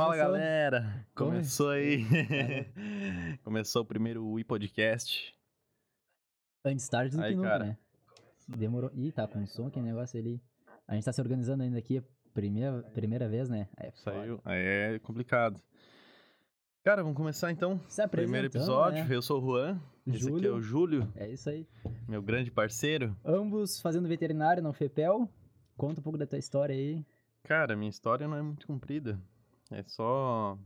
Fala Começou. galera! Come- Começou aí. Começou o primeiro Wii Podcast. Antes tarde do Aí, que nunca, cara. né? Demorou. Ih, tá com som, que negócio ali. A gente tá se organizando ainda aqui, primeira, primeira vez, né? É foda. Saiu. Aí é complicado. Cara, vamos começar então. Se Primeiro apresentando, episódio. né? Eu sou o Juan. Esse aqui é Júlio. o Júlio, É isso aí. meu grande parceiro. Ambos fazendo veterinário na FEPEL. Conta um pouco da tua história aí. Cara, minha história não é muito comprida. É só.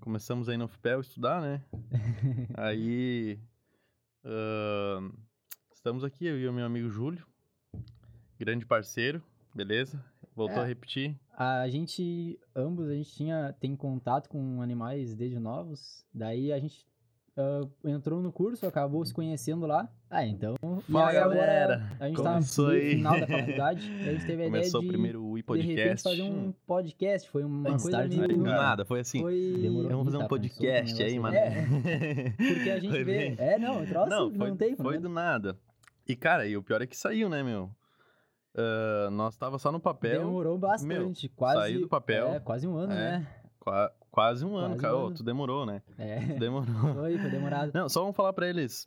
Começamos aí no FPEL estudar, né? aí. ahn, estamos aqui, eu e o meu amigo Júlio. Grande parceiro, beleza? Voltou É. a repetir. A gente, ambos, a gente tinha, tem contato com animais desde novos. Daí a gente ah, entrou no curso, acabou se conhecendo lá. Ah, então. Fala, galera. A gente Começou tá no aí. final da faculdade. a gente teve a Começou ideia o de, primeiro Wii de repente, Podcast. fazer um podcast. Foi uma Antes coisa tarde meio... nunca. nada, foi assim. Foi... Demorou. Vamos fazer um podcast aí, mano. É, porque a gente Foi vê... bem- É, não, troço não, Não, foi, tem foi do nada. E, cara, e o pior é que saiu, né, meu? Ah, nós tava só no papel. Demorou bastante, quase... saiu do papel. É, quase um ano, É. né? qua- quase um ano, Quase cara. um ano. tu demorou, né? É, Tu demorou. foi, foi demorado. Não, só vamos falar pra eles.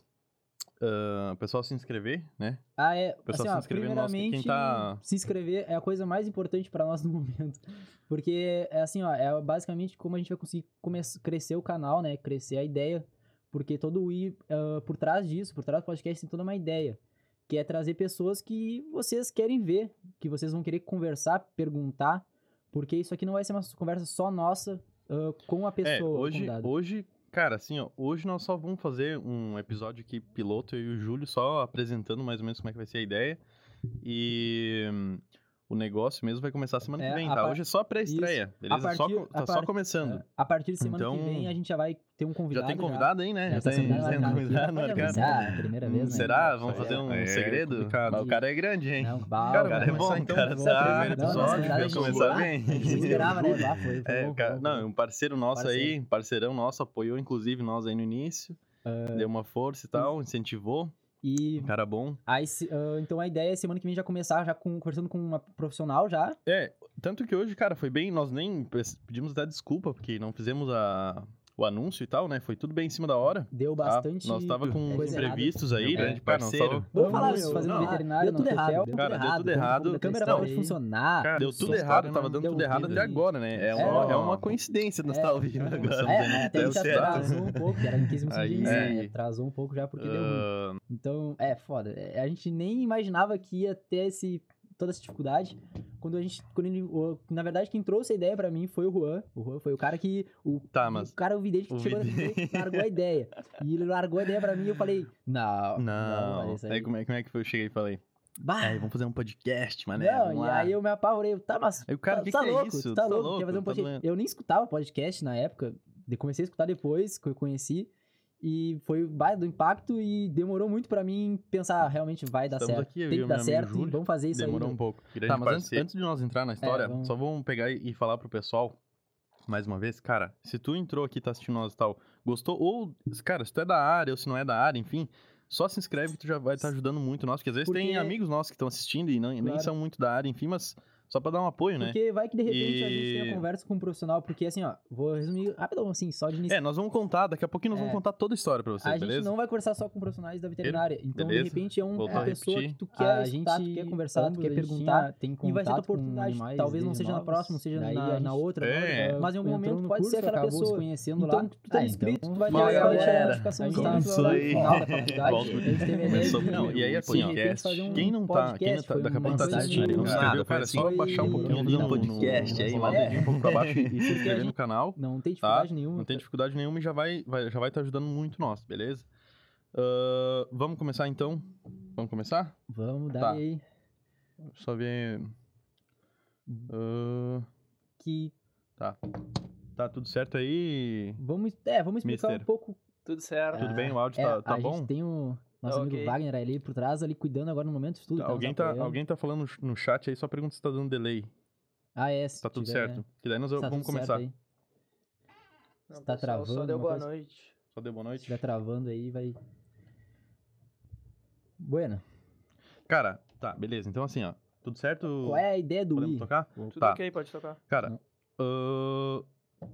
ah, o pessoal se inscrever, né? Ah, é. pessoal Assim, se ó, inscrever no nosso- primeiramente, tá- se inscrever é a coisa mais importante pra nós no momento. Porque, é assim, ó, é basicamente como a gente vai conseguir crescer o canal, né? Crescer a ideia. Porque todo o I, ah, por trás disso, por trás do podcast, tem toda uma ideia. Que é trazer pessoas que vocês querem ver, que vocês vão querer conversar, perguntar. Porque isso aqui não vai ser uma conversa só nossa ah, com a pessoa. é, hoje, hoje, cara, assim, ó, hoje nós só vamos fazer um episódio aqui piloto, eu e o Júlio, só apresentando mais ou menos como é que vai ser a ideia. E o negócio mesmo vai começar semana É, que vem, tá? par- Hoje é só pré-estreia, beleza? Só partir- tá só par- começando. É, a partir de semana Então, que vem a gente já vai ter um Já convidado. tem convidado né? Já tá tem, sendo já tem marcado aqui. convidado marcado. avisar, primeira vez, né? Será? Vamos fazer um É segredo? Mas o cara é grande, hein? Não, bah, Cara, o cara é bom, então, cara. começar. primeiro episódio, vai começar Ah, bem. Esperava, né? Bah, foi, foi É, não, um parceiro nosso aí, parceirão nosso, apoiou inclusive nós aí no início, deu uma força e tal, incentivou, E cara bom. aí, se- ah, então a ideia é semana que vem já começar já com, conversando com uma profissional já. É, tanto que hoje, cara, foi bem, nós nem pe- pedimos até desculpa, porque não fizemos a, o anúncio e tal, né, foi tudo bem em cima da hora. Deu tá? bastante. Nós tava com coisa imprevistos aí, É, grande cara, não, parceiro. Vamos falar isso, fazendo não, veterinário, deu tudo no errado, Tefel. deu Cara, deu tudo errado. da câmera Não, parou de funcionar. Cara, deu tudo errado, não tava dando tudo errado até agora, né? É, É. uma, é uma coincidência nós É. tá ouvindo agora. É, até certo. atrasou um pouco, que era em 15 Aí- minutos, né? Atrasou um pouco já porque deu ruim. Ah, Então, é foda. É, A gente nem imaginava que ia ter esse, toda essa dificuldade. Quando a gente. Quando ele, o- na verdade, quem trouxe a ideia pra mim foi o Juan. O Juan foi o cara que. O, Tá, mas- O cara, eu vi dele que o chegou vidente. largou a ideia. E ele largou a ideia pra mim e eu falei: Não, não, Não, isso aí como é, como é que foi? Eu cheguei e falei, Bah, vamos fazer um podcast, mané, não, e lá. aí eu me apavorei. Tá, mas. Aí o cara, tá, que tá que é louco, isso? tu tá tá louco, quer fazer um louco, tá podcast. doendo. eu nem escutava podcast na época. Comecei a escutar depois, que eu conheci. E foi baita do impacto e demorou muito pra mim pensar, realmente vai dar Estamos certo. aqui, Tem que dar certo Júlio. vamos fazer isso Demorou aí. um pouco. Grande Tá, mas antes, antes de nós entrar na história, vamos- só vamos pegar e falar pro pessoal, mais uma vez, cara, se tu entrou aqui, tá assistindo nós e tal, gostou, ou, cara, se tu é da área ou se não é da área, enfim, só se inscreve que tu já vai estar ajudando muito nós, porque às vezes tem Porque- amigos nossos que estão assistindo e não, nem Claro. são muito da área, enfim, mas só pra dar um apoio, né? Porque vai que de repente a gente E- tem uma conversa com um profissional, porque assim, ó, vou resumir rapidão, assim, só de início. É, nós vamos contar, daqui a pouquinho nós É. vamos contar toda a história pra você, a gente beleza? não vai conversar só com profissionais da veterinária. Então, Beleza. de repente, é um- uma a pessoa repetir. que tu quer A escutar, tu gente- quer conversar, tu quer a gente perguntar. tem E vai ser com oportunidade. Talvez não seja na próxima, não seja na, a na gente outra. É. mas em algum momento pode curso, ser aquela acabou se pessoa. conhecendo Então, lá. tu tá Ah, inscrito, então tu vai ter a notificação A gente lá no aí. A gente a Começou, de- não, e aí assim, de ó, um quem não tá, quem não tá, daqui a pouco tá assistindo, não se inscreveu, Nada, cara, é só baixar um pouquinho foi- no, podcast aí, mano, é. um pouco pra baixo e se inscrever no canal. Não tem Tá? dificuldade nenhuma. Não tem dificuldade nenhuma e já vai vai, já vai estar ajudando muito nós, beleza? Vamos começar então? Vamos começar? Vamos dar Tá. aí Só ver. Que tá. Tá tudo certo aí? vamos, é, vamos explicar Mister. um pouco Tudo certo. Tudo bem? O áudio É, tá, tá a bom? gente tem o nosso Tá amigo. Wagner ali por trás, ali cuidando agora no momento de tudo. Tá, alguém, tá, alguém tá falando no chat aí, só pergunta se tá dando delay. Ah, é. se Tá tudo tiver, certo. né? Que daí nós Tá vamos começar. aí. Não, tá pessoal, travando Só deu boa coisa? noite. Só deu boa Se noite. estiver travando aí, vai. Bueno, Cara, tá, beleza. Então assim, ó. Tudo certo? qual é a ideia do Podemos Wii? tocar? Tudo Tá. ok, pode tocar. Cara, ahn,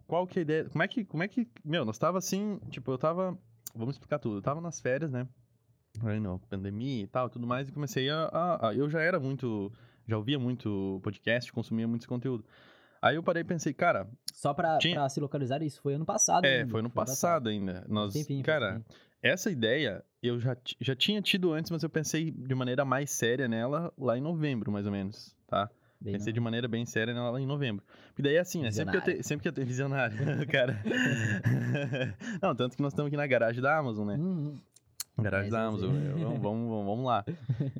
qual que é a ideia? Como é que, como é que, meu, nós tava assim, tipo, eu tava, vamos explicar tudo, eu tava nas férias, né? Aí, não, pandemia e tal, tudo mais, e comecei a, a, a- eu já era muito, já ouvia muito podcast, consumia muito esse conteúdo. Aí eu parei e pensei, cara, Só pra, Tinha- pra se localizar, isso foi ano passado. é, ainda, foi no passado ainda. Nós, Tempinho, cara, tempinho. essa ideia eu já, já tinha tido antes, mas eu pensei de maneira mais séria nela lá em novembro, mais ou menos, tá? Bem, Pensei não. de maneira bem séria nela lá em novembro. Porque daí é assim, né? Sempre que eu te, sempre que eu tenho visionário, cara. Não, tanto que nós estamos aqui na garagem da Amazon, né? Hum, Mas da Amazon. Vamos, vamos, vamos, lá.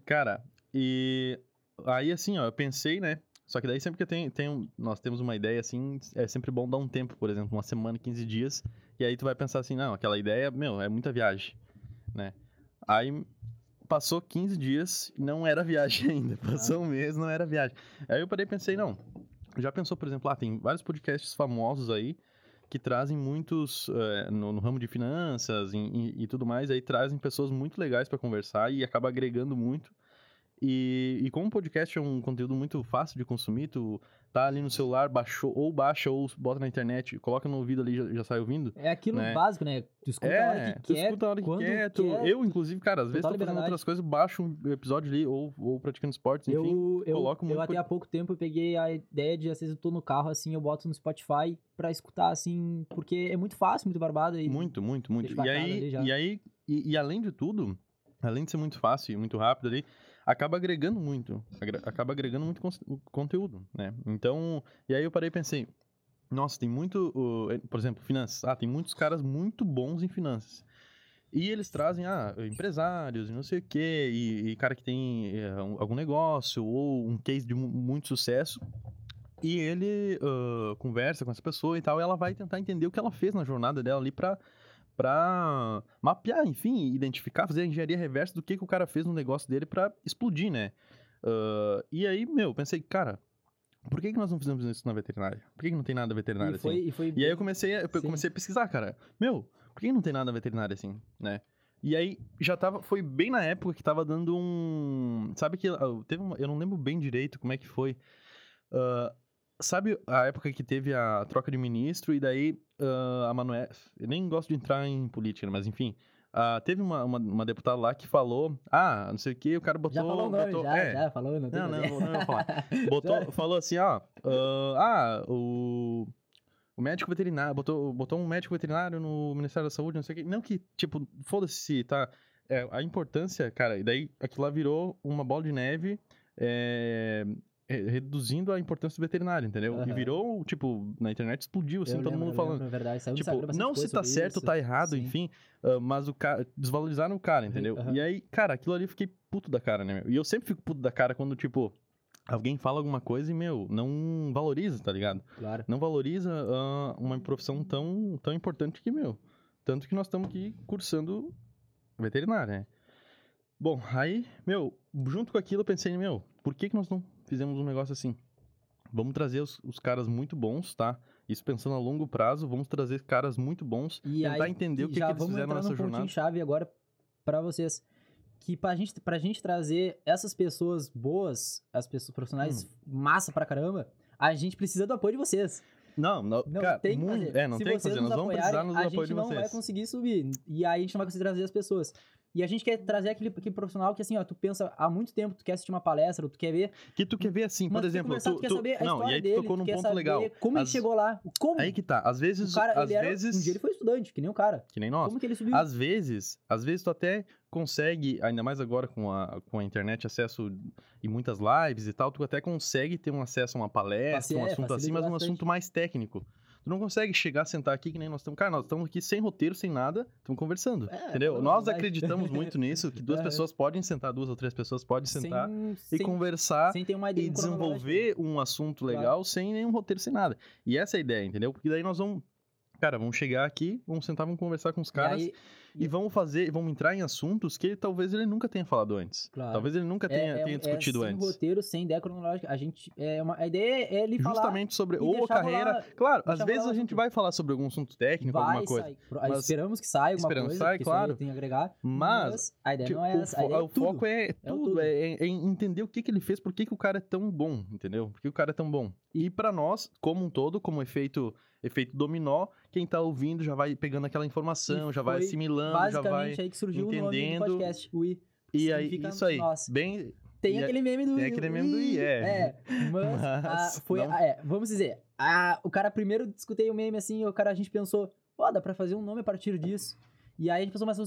Cara, e aí assim, ó, eu pensei, né? Só que daí sempre que tenho, tenho- nós temos uma ideia assim, é sempre bom dar um tempo, por exemplo, uma semana, 15 dias, e aí tu vai pensar assim, não, aquela ideia, meu, é muita viagem, né? Aí passou 15 dias não era viagem ainda, passou um mês, não era viagem. Aí eu parei e pensei, não, já pensou, por exemplo, ah, tem vários podcasts famosos aí que trazem muitos eh, no, no ramo de finanças e, e- e tudo mais, aí trazem pessoas muito legais para conversar e acaba agregando muito. E, e como o podcast é um conteúdo muito fácil de consumir, tu tá ali no celular, baixou, ou baixa, ou bota na internet, coloca no ouvido ali, já, já sai ouvindo. É aquilo né? básico, né? Tu escuta a hora É, que tu quer. escuta a hora que quer, tu- quer, Eu, inclusive, cara, às vezes tô fazendo outras coisas, baixo um episódio ali, ou, ou praticando esportes, enfim. Eu, eu, coloco eu muito até pod- há pouco tempo eu peguei a ideia de, às vezes, eu tô no carro, assim, eu boto no Spotify pra escutar, assim, porque é muito fácil, muito barbado. E... Muito, muito, muito. E aí, e aí, e, e além de tudo, além de ser muito fácil e muito rápido ali, acaba agregando muito, acaba agregando muito conteúdo, né? Então, e aí eu parei e pensei, nossa, tem muito, uh, por exemplo, finanças, ah, tem muitos caras muito bons em finanças. E eles trazem, ah, empresários e não sei o quê, e, e cara que tem eh, um- algum negócio ou um case de mu- muito sucesso. E ele ah, conversa com essa pessoa e tal, e ela vai tentar entender o que ela fez na jornada dela ali pra, pra mapear, enfim, identificar, fazer a engenharia reversa do que, que o cara fez no negócio dele pra explodir, né? Ah, e aí, meu, pensei, cara, por que, que nós não fizemos isso na veterinária? Por que, que não tem nada veterinário E foi, assim? e foi E aí eu comecei, a, eu Sim. comecei a pesquisar, cara. Meu, por que não tem nada veterinário assim, né? E aí já tava, foi bem na época que tava dando um, sabe que ah, teve uma, eu não lembro bem direito como é que foi. Ah, sabe a época que teve a troca de ministro e daí ah, a Manoel, eu nem gosto de entrar em política, mas enfim, ah, teve uma, uma, uma deputada lá que falou, ah, não sei o que, o cara botou, Já falou o nome, botou- já, é, já falou, não tem não, que não, não, não vou falar. Botou, falou assim, ó. ah, ah, o. O médico veterinário, botou, botou um médico veterinário no Ministério da Saúde, não sei o quê. Não que, tipo, foda-se, tá? É, a importância, cara, e daí aquilo lá virou uma bola de neve, é, reduzindo a importância do veterinário, entendeu? E Aham. virou, tipo, na internet explodiu, assim, Eu todo lembro, mundo falando. lembro, na verdade, saiu Tipo, não se tá certo ou isso. tá errado, Sim. enfim, ah, mas o cara. Desvalorizaram o cara, entendeu? aham. E aí, cara, aquilo ali eu fiquei puto da cara, né? meu? E eu sempre fico puto da cara quando, tipo, alguém fala alguma coisa e, meu, não valoriza, tá ligado? Claro. Não valoriza ah, uma profissão tão, tão importante que, meu. Tanto que nós estamos aqui cursando veterinária, né? Bom, aí, meu, junto com aquilo eu pensei, meu, por que, que nós não fizemos um negócio assim? Vamos trazer os, os caras muito bons, tá? Isso pensando a longo prazo, vamos trazer caras muito bons, E tentar aí, entender o que, já que eles vamos fizeram nessa jornada. chave agora pra vocês. Que pra gente, pra gente trazer essas pessoas boas, as pessoas profissionais Hum. massa pra caramba, a gente precisa do apoio de vocês. Não, não, Não cara, tem que fazer. É, não Se tem que vocês fazer. Nós vamos precisar apoiarem, do a apoio gente de não vai vocês. conseguir subir. E aí a gente não vai conseguir trazer as pessoas. E a gente quer trazer aquele, aquele profissional que, assim, ó, tu pensa há muito tempo, tu quer assistir uma palestra, ou tu quer ver. Que tu quer ver assim, por tu exemplo, conversar, tu, tu quer saber a não, história e aí tu dele, tocou num ponto legal. como ele As- chegou lá. Como? Aí que tá, às vezes, o cara, às ele era, vezes, um dia ele foi estudante, que nem o cara. que nem nós, Como que ele subiu? Às vezes, às vezes tu até consegue, ainda mais agora com a, com a internet, acesso e muitas lives e tal, tu até consegue ter um acesso a uma palestra, um Faci- é, assunto assim, facilita mas um bastante. assunto mais técnico. Tu não consegue chegar, sentar aqui que nem nós estamos. Cara, nós estamos aqui sem roteiro, sem nada, estamos conversando. É, entendeu? Nós acreditamos muito nisso, que duas É. pessoas podem sentar, duas ou três pessoas podem sentar sem, e sem, conversar sem ter uma ideia e desenvolver um assunto Claro. legal sem nenhum roteiro, sem nada. E essa é a ideia, entendeu? Porque daí nós vamos. Cara, vamos chegar aqui, vamos sentar, vamos conversar com os E caras. aí, e vamos fazer, vamos entrar em assuntos que talvez ele nunca tenha falado antes. Claro. Talvez ele nunca tenha, é, tenha é, discutido é sem antes. roteiro, sem ideia cronológica. A gente. É uma, a ideia é ele falar. Justamente sobre ou deixar carreira. rolar- claro, às vezes a gente vai falar sobre algum assunto técnico, vai alguma coisa. Pro- mas- esperamos que saia alguma esperamos coisa. porque claro. Tem agregar. Mas, a ideia Tipo, não é o essa. A é o foco é, tudo, é, é- é entender o que, que ele fez, por que, que o cara é tão bom, entendeu? Por que o cara é tão bom. E pra nós, como um todo, como efeito, efeito dominó, quem tá ouvindo já vai pegando aquela informação, E já vai assimilando, já vai... Basicamente aí que surgiu o nome entendendo. do podcast. O I. E aí, isso aí, bem... Tem E aquele meme do tem aquele meme do I, é. É, mas, Mas a- foi, não- a- é, vamos dizer, a, o cara primeiro discutei o meme assim, o cara a gente pensou, ó, dá pra fazer um nome a partir disso. E aí a gente pensou, mas,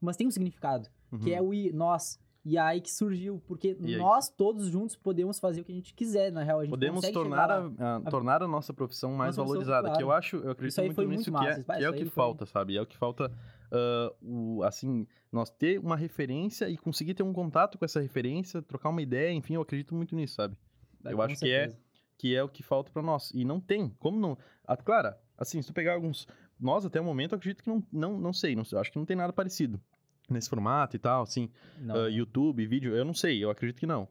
mas tem um significado, que é Uhum. o I, nós. E aí que surgiu, porque nós todos juntos podemos fazer o que a gente quiser, na real. A gente Podemos tornar a, lá. a- tornar a nossa profissão mais Nossa profissão, valorizada, que eu claro. acho, eu acredito Isso aí muito foi nisso, muito que, massa, é, que é o que foi- falta, sabe? É o que falta, ah, o, assim, nós ter uma referência e conseguir ter um contato com essa referência, trocar uma ideia, enfim, eu acredito muito nisso, sabe? eu Com acho que é- certeza. Que é o que falta pra nós. E não tem, como não... Ah, claro, assim, se tu pegar alguns... Nós, até o momento, eu acredito que não, não, não sei, não, acho que não tem nada parecido nesse formato e tal, assim, ah, YouTube, vídeo, eu não sei, eu acredito que não.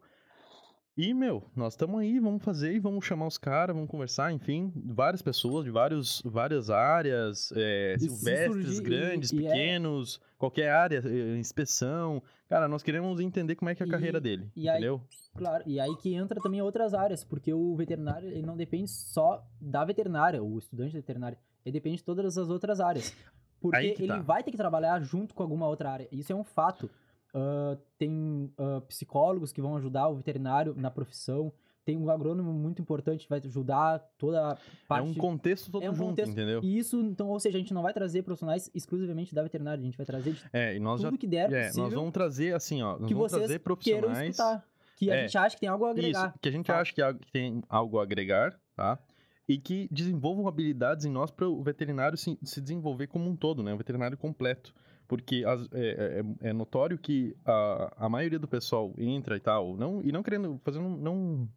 E, meu, nós estamos aí, vamos fazer e vamos chamar os caras, vamos conversar, enfim, várias pessoas de vários, várias áreas, é, silvestres, surgir- grandes, e é- pequenos, qualquer área, eh, inspeção. Cara, nós queremos entender como é que é a E- carreira dele, e aí- entendeu? Claro, e aí que entra também outras áreas, porque o veterinário ele não depende só da veterinária, o estudante de veterinária, ele depende de todas as outras áreas. Porque que ele tá. vai ter que trabalhar junto com alguma outra área. Isso é um fato. Ah, tem ah, psicólogos que vão ajudar o veterinário na profissão, tem um agrônomo muito importante que vai ajudar toda a É parte. um contexto todo é um junto, contexto- entendeu? E isso, então, ou seja, a gente não vai trazer profissionais exclusivamente da veterinária, a gente vai trazer de É, e nós já... tudo que der É, possível nós vamos trazer, assim, ó, nós que vamos trazer profissionais... escutar. Que a É. gente acha que tem algo a agregar. Isso, que a gente Fato. acha que, é que tem algo a agregar, tá? E que desenvolvam habilidades em nós para o veterinário se, se desenvolver como um todo, né? O veterinário completo. Porque as- é, é- é notório que a, a maioria do pessoal entra e tal, não, e não querendo, fazendo, não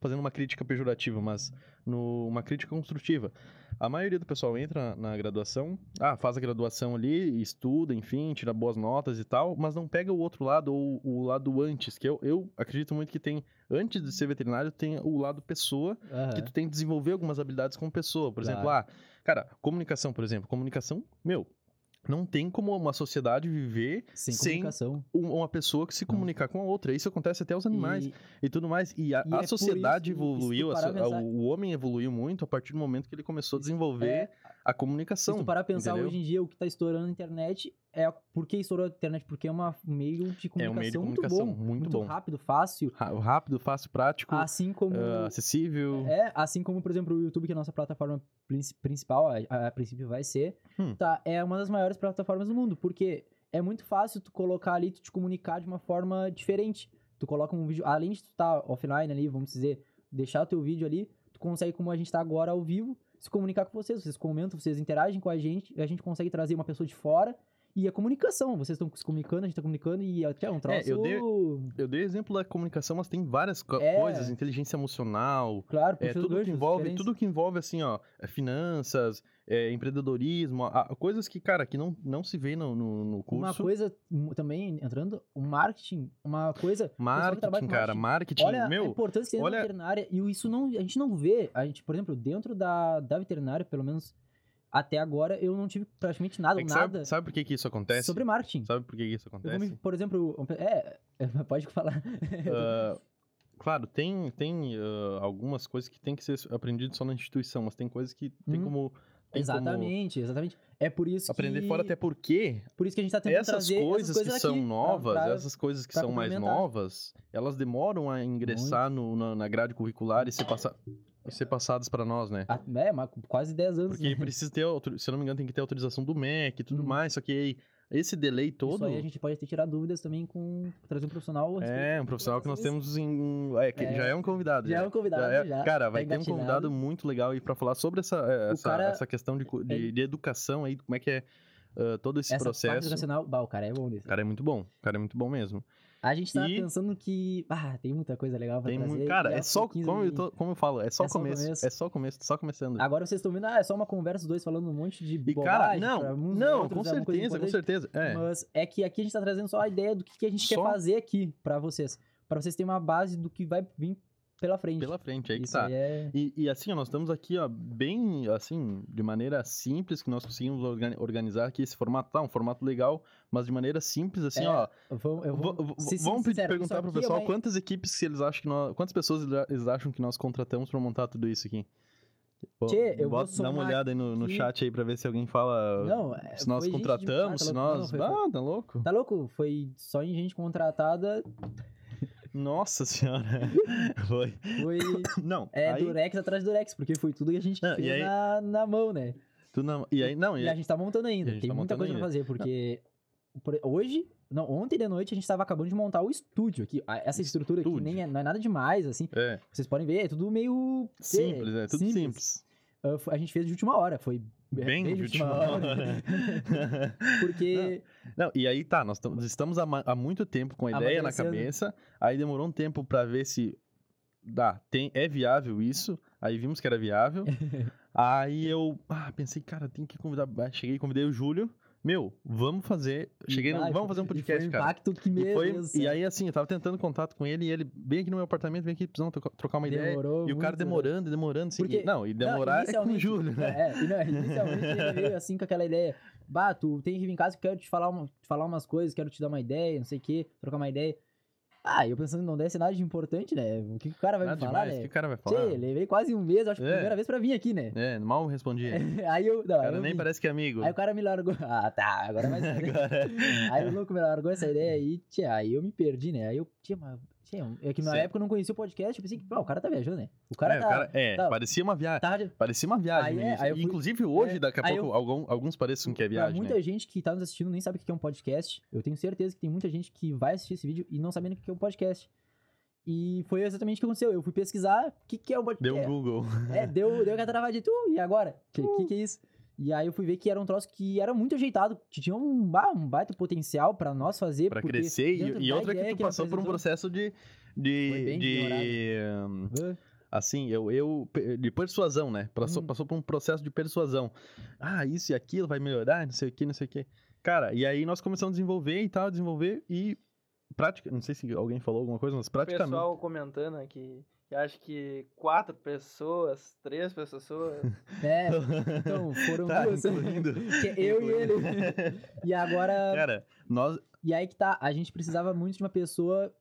fazendo uma crítica pejorativa, mas no, uma crítica construtiva. A maioria do pessoal entra na graduação, ah, faz a graduação ali, estuda, enfim, tira boas notas e tal, mas não pega o outro lado, ou o lado antes, que eu, eu acredito muito que tem, antes de ser veterinário, tem o lado pessoa, que Aham. tu tem que desenvolver algumas habilidades como pessoa. Por exemplo, ah, Claro. cara, comunicação, por exemplo, comunicação, meu, não tem como uma sociedade viver Sem, sem comunicação. um- uma pessoa que se Não. comunicar com a outra. Isso acontece até aos animais E- e tudo mais. E a, E a é sociedade isso- evoluiu, a o homem evoluiu muito a partir do momento que ele começou a desenvolver É, a se comunicação. tu parar a pensar entendeu? hoje em dia, o que tá estourando na internet é por que estourou a internet? Porque é um meio de comunicação, É um meio de comunicação muito bom. muito bom. rápido, fácil. Rápido, fácil, prático, Assim como. ah, acessível. É, assim como, por exemplo, o YouTube, que é a nossa plataforma princi- principal, a, a princípio vai ser, Hum. tá, é uma das maiores plataformas do mundo, porque é muito fácil tu colocar ali, tu te comunicar de uma forma diferente. Tu coloca um vídeo, além de tu estar offline ali, vamos dizer, deixar o teu vídeo ali, consegue, como a gente tá agora ao vivo, se comunicar com vocês, vocês comentam, vocês interagem com a gente, a gente consegue trazer uma pessoa de fora, e a comunicação, vocês estão se comunicando, a gente tá comunicando, e até um troço... eu dei- Eu dei exemplo da comunicação, mas tem várias co- É. coisas, inteligência emocional, Claro, é, tudo que envolve, diferentes. tudo que envolve assim, ó, é, finanças, é, empreendedorismo, a- a- coisas que, cara, que não, não se vê no, no, no curso. Uma coisa também, entrando, o marketing, uma coisa... marketing, com cara, marketing, Olha a meu, importância que tem olha- na veterinária. E isso não, a gente não vê. A gente, por exemplo, dentro da, da veterinária, pelo menos até agora, eu não tive praticamente nada, é nada sabe, sabe por que que isso acontece? sobre marketing. Sabe por que que isso acontece? me- por exemplo, é, pode falar. Ah, claro, tem, tem ah, algumas coisas que tem que ser aprendido só na instituição, mas tem coisas que tem Hum. como... tem como exatamente, exatamente. É por isso Aprender que, fora, até porque por isso que a gente tá tentando essas trazer coisas, essas coisas que são aqui pra- novas, pra- essas coisas que são mais novas, elas demoram a ingressar no- na, na grade curricular e ser, passa, e ser passadas para nós, né? Ah, É, mas quase 10 anos. Porque né? precisa ter, se eu não me engano, tem que ter autorização do MEC e tudo Hum. mais, só que aí, esse delay todo... Isso aí a gente pode ter tirado dúvidas também com trazer um profissional. É, um profissional que nós temos em... É, que É. já é um convidado. Já é um convidado, é- já. Cara, vai Tá ter um convidado muito legal aí pra falar sobre essa, é, essa, cara- essa questão de, cu- de, ele- de educação aí, como é que é ah, todo esse Essa parte processo. educacional, bah, o cara é bom nisso. O cara é muito bom. O cara é muito bom mesmo. A gente tá E- pensando que, ah, tem muita coisa legal pra Tem trazer. muito. Cara, é só. Como eu, tô- como eu falo, é só É só começo. começo. É só o começo, só começando. Agora vocês estão vendo, ah, é só uma conversa os dois falando um monte de E, bobagem. cara, não, uns, não, outros com é certeza, com certeza. É. Mas é que aqui a gente tá trazendo só a ideia do que, que a gente quer Só- fazer aqui pra vocês. Pra vocês terem uma base do que vai vir pela frente. Pela frente, aí que Isso tá. aí é... E, e assim, ó, nós estamos aqui, ó, bem, assim, de maneira simples, que nós conseguimos organ- organizar aqui esse formato, tá? Um formato legal, mas de maneira simples, assim, É, ó. Vou, vou, vamos sincero, perguntar pro pessoal uma- quantas equipes que eles acham que nós. Quantas pessoas eles- acham que nós contratamos pra montar tudo isso aqui? Pô, Tchê, eu vou bota- dá uma olhada aí no, no chat aí pra ver se alguém fala. Não, é, se nós de- contratamos, ah, tá se nós. não, foi- ah, tá louco? Tá louco? Foi só em gente contratada, Nossa senhora. Foi. foi Não, é, aí, durex atrás de durex, porque foi tudo que a gente Não, fez aí- na, na mão, né? tu não, e aí, não, e E a gente tá montando ainda. Tem tá muita coisa pra ainda. fazer, porque por- hoje, não, ontem de noite a gente tava acabando de montar o estúdio aqui. Essa estrutura aqui Estúdio. nem é, não é nada demais, assim. é, Vocês podem ver, é tudo meio... simples, é, tudo simples. Ah, foi- a gente fez de última hora, foi Bem, de última hora. porque... Não, e aí tá, nós tam- estamos há, há muito tempo com a ideia na cabeça, aí demorou um tempo pra ver se dá, tem, é viável isso, aí vimos que era viável, aí eu ah, pensei, cara, tem que convidar, ah, cheguei e convidei o Júlio, meu, vamos fazer, cheguei, no, vamos fazer um e foi podcast, um cara. impacto que E, meu foi, e céu. aí, assim, eu tava tentando contato com ele e ele, bem aqui no meu apartamento, vem aqui, precisamos trocar- uma ideia. Demorou E o cara muito, demorando, demorando. Assim, Porque- e- não, e demorar é com o Júlio, né? É, e não, inicialmente ele veio assim com aquela ideia. Bah, tu tem que vir em casa quero te falar, uma, te falar umas coisas, quero te dar uma ideia, não sei o quê, trocar uma ideia. Ah, eu pensando, não deve ser nada de importante, né? O que, que o cara vai Nada me falar, demais, o que né? o cara vai falar? Tchê, levei quase um mês, acho que É. primeira vez pra vir aqui, né? É, mal respondi. O aí eu. Não, aí cara eu nem vim. parece que é amigo. Aí o cara me largou. Ah, tá, agora vai ser. Agora- Aí o louco me largou essa ideia aí, tia, aí eu me perdi, né? Aí eu, tia, mas. Tia, é que na Sim. época eu não conhecia o podcast, eu pensei que, pô, o cara tá viajando, né? O cara é, tá. o cara- é, tá- parecia uma viagem. tá Parecia uma viagem. Aí é, aí fui- Inclusive hoje, é, daqui a pouco, eu- algum- alguns parecem que é viagem. muita né? gente que tá nos assistindo nem sabe o que é um podcast. Eu tenho certeza que tem muita gente que vai assistir esse vídeo e não sabendo o que é um podcast. E foi exatamente o que aconteceu. Eu fui pesquisar o que, que é um podcast. Deu um Google. É, deu, deu aquela travada de tu, e agora? O que, que, que é isso? E aí eu fui ver que era um troço que era muito ajeitado, que tinha um, ba- um baita potencial pra nós fazer. Pra porque crescer. E, e outra que tu ele passou por um processo de. Foi De. bem de hum, assim, eu, eu. De persuasão, né? Passou, Hum. passou por um processo de persuasão. Ah, isso e aquilo vai melhorar, não sei o que, não sei o que. Cara, e aí nós começamos a desenvolver e tal, desenvolver e. Prática, não sei se alguém falou alguma coisa, mas O praticamente. pessoal comentando aqui que acha que quatro pessoas, três pessoas. É, então foram Tá, duas. incluindo- eu e ele. incluindo. E agora. Cara, nós. E aí que tá, a gente precisava muito de uma pessoa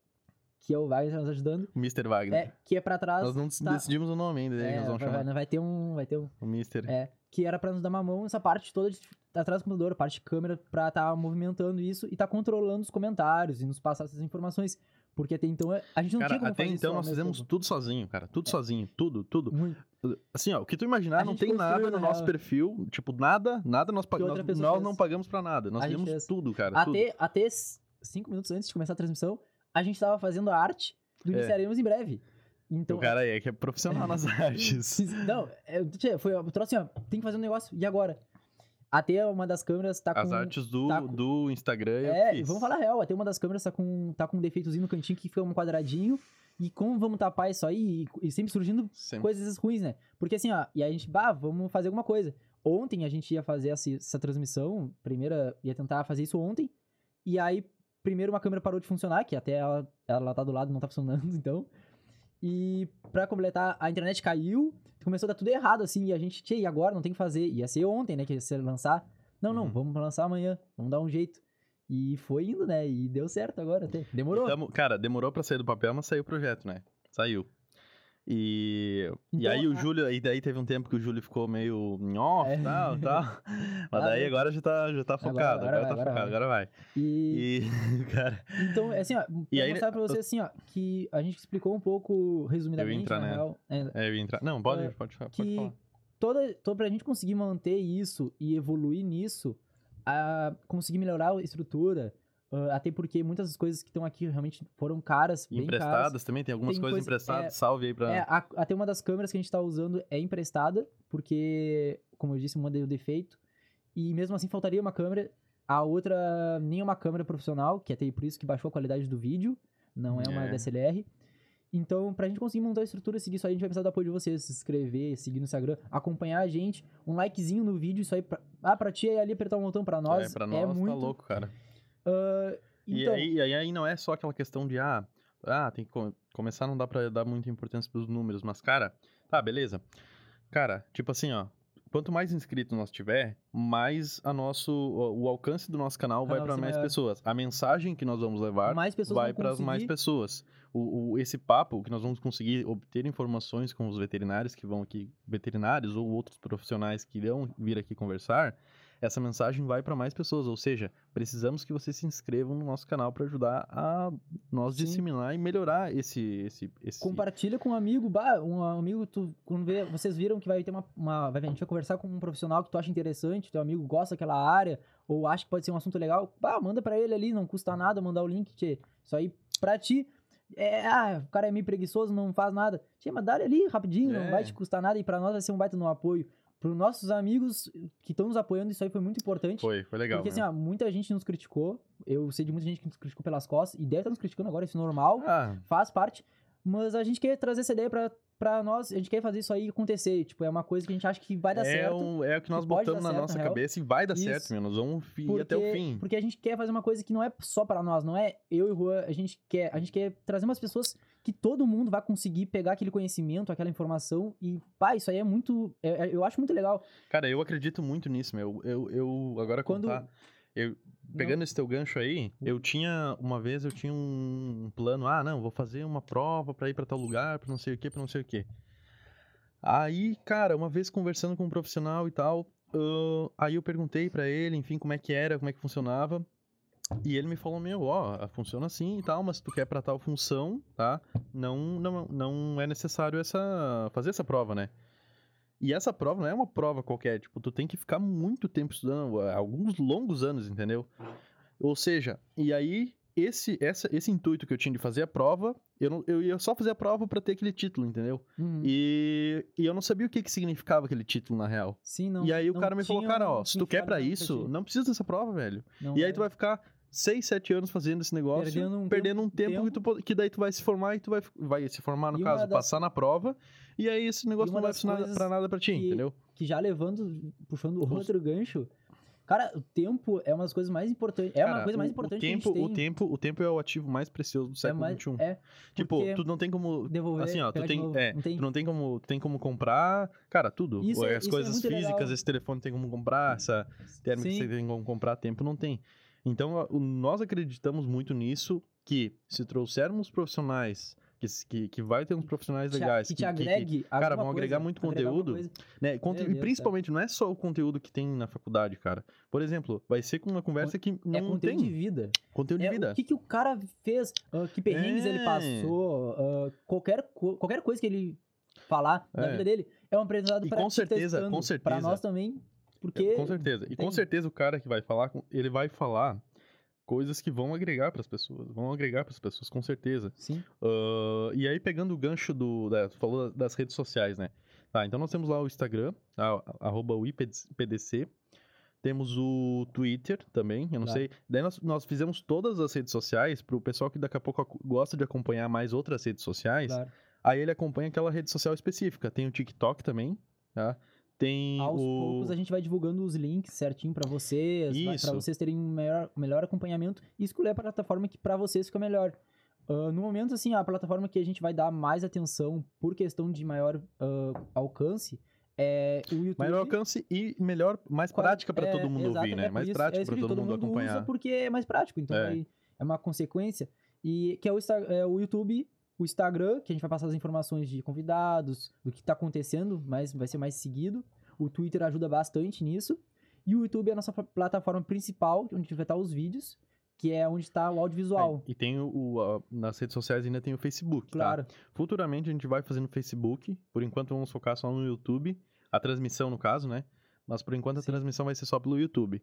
que é o Wagner nos ajudando. Mr. Wagner. É, que é pra trás. Nós não tá- decidimos o nome ainda, né? É, nós vamos vai, chamar. vai- vai ter um. Vai ter um. O Mr. É, que era pra nos dar uma mão nessa parte toda de, atrás do computador, parte de câmera, pra tá movimentando isso e tá controlando os comentários e nos passar essas informações. Porque até então a gente não Cara, tinha como até fazer então nós fizemos tudo sozinho, cara. Tudo sozinho. Tudo, tudo. Muito. Assim, ó, o que tu imaginar, A não tem nada no na nosso real. perfil. Tipo, nada, nada nós pagamos. Nós, nós não pagamos pra nada. Nós fizemos tudo, cara. tudo. Até, até s- cinco minutos antes de começar a transmissão, a gente tava fazendo a arte do É. Iniciaremos em breve. Então, o cara aí é que é profissional nas artes. Não, é, tchê, foi, eu trouxe assim, ó, tem que fazer um negócio, e agora? Até uma das câmeras tá As com... artes do, tá com- do Instagram É, vamos falar a real, até uma das câmeras tá com, tá com um defeitozinho no cantinho que fica um quadradinho, e como vamos tapar isso aí, e, e sempre surgindo Sempre. coisas ruins, né? Porque assim, ó, e aí a gente, bah, vamos fazer alguma coisa. Ontem a gente ia fazer essa, essa transmissão, primeira, ia tentar fazer isso ontem, e aí, primeiro uma câmera parou de funcionar, que até ela, ela tá do lado, não tá funcionando, então. E pra completar, a internet caiu, começou a dar tudo errado, assim, e a gente, tchê, e agora? Não tem que fazer. Ia ser ontem, né, que ia ser lançar. Não, não, Uhum. vamos lançar amanhã, vamos dar um jeito. E foi indo, né, e deu certo agora até. Demorou. Tamo- cara, demorou pra sair do papel, mas saiu o projeto, né? Saiu. E, e Então, aí o Júlio, e daí teve um tempo que o Júlio ficou meio em off, É. tal, tal. Mas daí agora já tá, já tá focado, agora, agora vai, tá agora focado, vai. agora vai. E, E, cara, então, é assim, ó, E aí, mostrar pra você, assim, ó, que a gente explicou um pouco, resumidamente, entrar na nela. real, é, é, eu ia entrar. Não, pode, É, pode, pode que falar. toda, toda pra gente conseguir manter isso e evoluir nisso, a conseguir melhorar a estrutura, ah, até porque muitas das coisas que estão aqui realmente foram caras, bem caras. emprestadas também, tem algumas Tem coisas coisa- emprestadas. é, Salve aí pra. É, a- até uma das câmeras que a gente tá usando é emprestada, porque, como eu disse, uma deu defeito. e mesmo assim faltaria uma câmera. A outra, nem uma câmera profissional, que até por isso que baixou a qualidade do vídeo, não é uma É. DSLR. Então, pra gente conseguir montar a estrutura e seguir isso aí, a gente vai precisar do apoio de vocês. Se inscrever, seguir no Instagram, acompanhar a gente, um likezinho no vídeo, isso aí. Pra... Ah, pra ti é ali apertar um botão pra nós. é, pra nós muito. tá louco, cara. Ah, então, E, aí, e aí, não é só aquela questão de, ah, ah tem que co- começar, não dá pra dar muita importância pros números, mas, cara, tá, beleza. Cara, tipo assim, ó, quanto mais inscritos nós tiver, mais a nosso, o, alcance do nosso canal vai ser mais maior. pessoas. A mensagem que nós vamos levar vai para as mais pessoas. O, o- esse papo que nós vamos conseguir obter informações com os veterinários que vão aqui, veterinários ou outros profissionais que irão vir aqui conversar, essa mensagem vai para mais pessoas. Ou seja, precisamos que vocês se inscrevam no nosso canal para ajudar a nós Sim. disseminar e melhorar esse esse esse Compartilha com um amigo, bah, um amigo, tu, quando vê, vocês viram que vai ter uma, uma a gente vai conversar com um profissional que tu acha interessante, teu amigo gosta daquela área, ou acha que pode ser um assunto legal, bah, manda pra ele ali, não custa nada mandar o link, tchê. Isso aí, pra ti, é, ah, o cara é meio preguiçoso, não faz nada. Tchê, mas dá ali rapidinho, não É. vai te custar nada, e pra nós vai ser um baita no apoio. Pros nossos amigos que estão nos apoiando, isso aí foi muito importante. foi, foi legal. porque né? assim, ó, muita gente nos criticou, eu sei de muita gente que nos criticou pelas costas, e deve estar nos criticando agora, isso é normal ah, faz parte, mas a gente quer trazer essa ideia pra, pra nós, a gente quer fazer isso aí acontecer, tipo, é uma coisa que a gente acha que vai dar é, certo. um- é o que nós que botamos na certo, nossa na cabeça e vai dar Isso. certo, meu. Nós vamos fi- ir porque, até o fim. porque a gente quer fazer uma coisa que não é só pra nós, não é eu e o Juan, a gente quer, a gente quer trazer umas pessoas que todo mundo vai conseguir pegar aquele conhecimento, aquela informação e, pá, isso aí é muito, é- é- eu acho muito legal. Cara, eu acredito muito nisso, meu. Eu, eu agora Quando- contar. Eu, pegando esse teu gancho aí, eu tinha uma vez eu tinha um plano, ah, não, vou fazer uma prova pra ir pra tal lugar, pra não sei o que, pra não sei o que. Aí, cara, uma vez conversando com um profissional e tal, ahn, aí eu perguntei pra ele, enfim, como é que era, como é que funcionava. E ele me falou, meu, ó, funciona assim e tal, mas se tu quer pra tal função, tá? Não, não, não é necessário essa fazer essa prova, né? E essa prova não é uma prova qualquer, tipo, tu tem que ficar muito tempo estudando, eh, alguns longos anos, entendeu? Ou seja, e aí esse essa, esse intuito que eu tinha de fazer a prova, eu, não, eu ia só fazer a prova pra ter aquele título, entendeu? Uhum. E, e eu não sabia o que, que significava aquele título na real. Sim, não. e aí o não cara me falou, cara, ó, se tu quer pra pra isso, não precisa dessa prova, velho. Não E aí é. tu vai ficar 6, 7 anos fazendo esse negócio, Perdendo um perdendo um tempo, tempo- Que, tu, que daí tu vai se formar e tu vai, vai se formar, no E uma caso, das- passar na prova, e aí esse negócio uma não vai funcionar pra nada pra ti, que- entendeu? que já levando, puxando outro gancho, cara, o tempo é uma das coisas mais importantes. É uma Cara, coisa mais o- importante o tempo, que a gente O tem. tempo, o tempo é o ativo mais precioso do é século mais, XXI. é tipo, tu não tem como. devolver, Assim, ó, tu tem, novo, é, não tem. tu não tem como, tem como comprar, cara, tudo. Isso é- As é coisas muito físicas, legal. esse telefone tem como comprar, essa térmica Sim. você tem como comprar, tempo não tem. Então, nós acreditamos muito nisso, que se trouxermos profissionais, que, que, que vai ter uns profissionais Te- legais, que te que- que- agregue. cara, vão agregar coisa, muito agregar alguma conteúdo, né? conte- Meu e Deus, principalmente, não é só o conteúdo que tem na faculdade, cara. Por exemplo, vai ser com uma conversa que É não conteúdo tem de vida. conteúdo de É, vida. o que, que o cara fez, ah, que perrengues ele É. passou, ah, qualquer, co- qualquer coisa que ele falar da É. vida dele é um aprendizado E pra com certeza, com Pra certeza. nós também, porque... É, Com certeza. E com certeza o cara que vai falar, ele vai falar coisas que vão agregar pras pessoas. Vão agregar pras pessoas, com certeza. Sim, Ah, e aí, pegando o gancho do. Da, falou das redes sociais, né? Tá, então nós temos lá o Instagram, a- arroba UIPDC. Temos o Twitter também, eu não Claro. sei. Daí nós, nós fizemos todas as redes sociais pro pessoal que daqui a pouco gosta de acompanhar mais outras redes sociais. claro. Aí ele acompanha aquela rede social específica. Tem o TikTok também, tá? Tem Aos o... poucos a gente vai divulgando os links certinho pra vocês, pra vocês terem um melhor, melhor acompanhamento e escolher a plataforma que pra vocês fica melhor. Ah, no momento, assim, a plataforma que a gente vai dar mais atenção por questão de maior ah, alcance é o YouTube. Maior alcance e melhor, mais Qual- prática pra é, todo mundo ouvir, né? é mais isso- prática é pra que todo, mundo acompanhar. usa porque é mais prático, então É. é uma consequência. E que é o, é o YouTube, o Instagram, que a gente vai passar as informações de convidados, do que tá acontecendo, mas vai ser mais seguido. O Twitter ajuda bastante nisso. E o YouTube é a nossa pla- plataforma principal, onde a gente vai estar os vídeos, que é onde está o audiovisual. É, e tem o, o- a- nas redes sociais ainda tem o Facebook, tá? Claro. Futuramente a gente vai fazer no Facebook, por enquanto vamos focar só no YouTube, a transmissão no caso, né? Mas por enquanto a Sim. transmissão vai ser só pelo YouTube.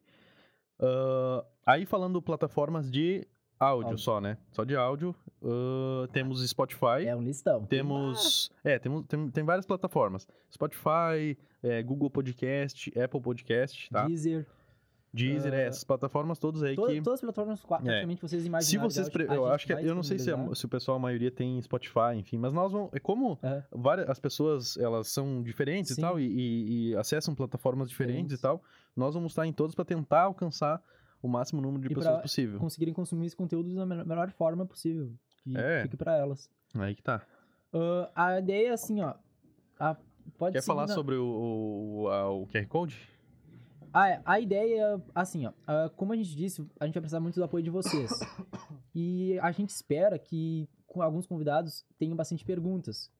Ah, aí falando plataformas de áudio, Áudio. só, né? Só de áudio, ah, temos Spotify, É um listão. Temos. É, temos, tem, tem várias plataformas. Spotify, é, Google Podcast, Apple Podcast, tá? Deezer. Deezer, é, essas plataformas todas aí To- que... Todas as plataformas, qua- praticamente, vocês Se imaginaram. vocês. pre- Eu a acho que. Eu não sei se, a- disponibilizar. se o pessoal, a maioria tem Spotify, enfim, mas nós vamos. É como É. várias, as pessoas elas são diferentes Sim. e tal, e, e- e acessam plataformas diferentes Diferentes. e tal, nós vamos estar em todas para tentar alcançar o máximo número de E pessoas possível. conseguirem consumir esse conteúdo da melhor, forma possível. Que É. fique pra elas. Aí que tá. Ah, a ideia é assim, ó. a- pode Quer falar na- sobre o, o, a- o QR Code? Ah, é, a ideia, assim, ó, ah, como a gente disse, a gente vai precisar muito do apoio de vocês. e a gente espera que com alguns convidados tenham bastante perguntas.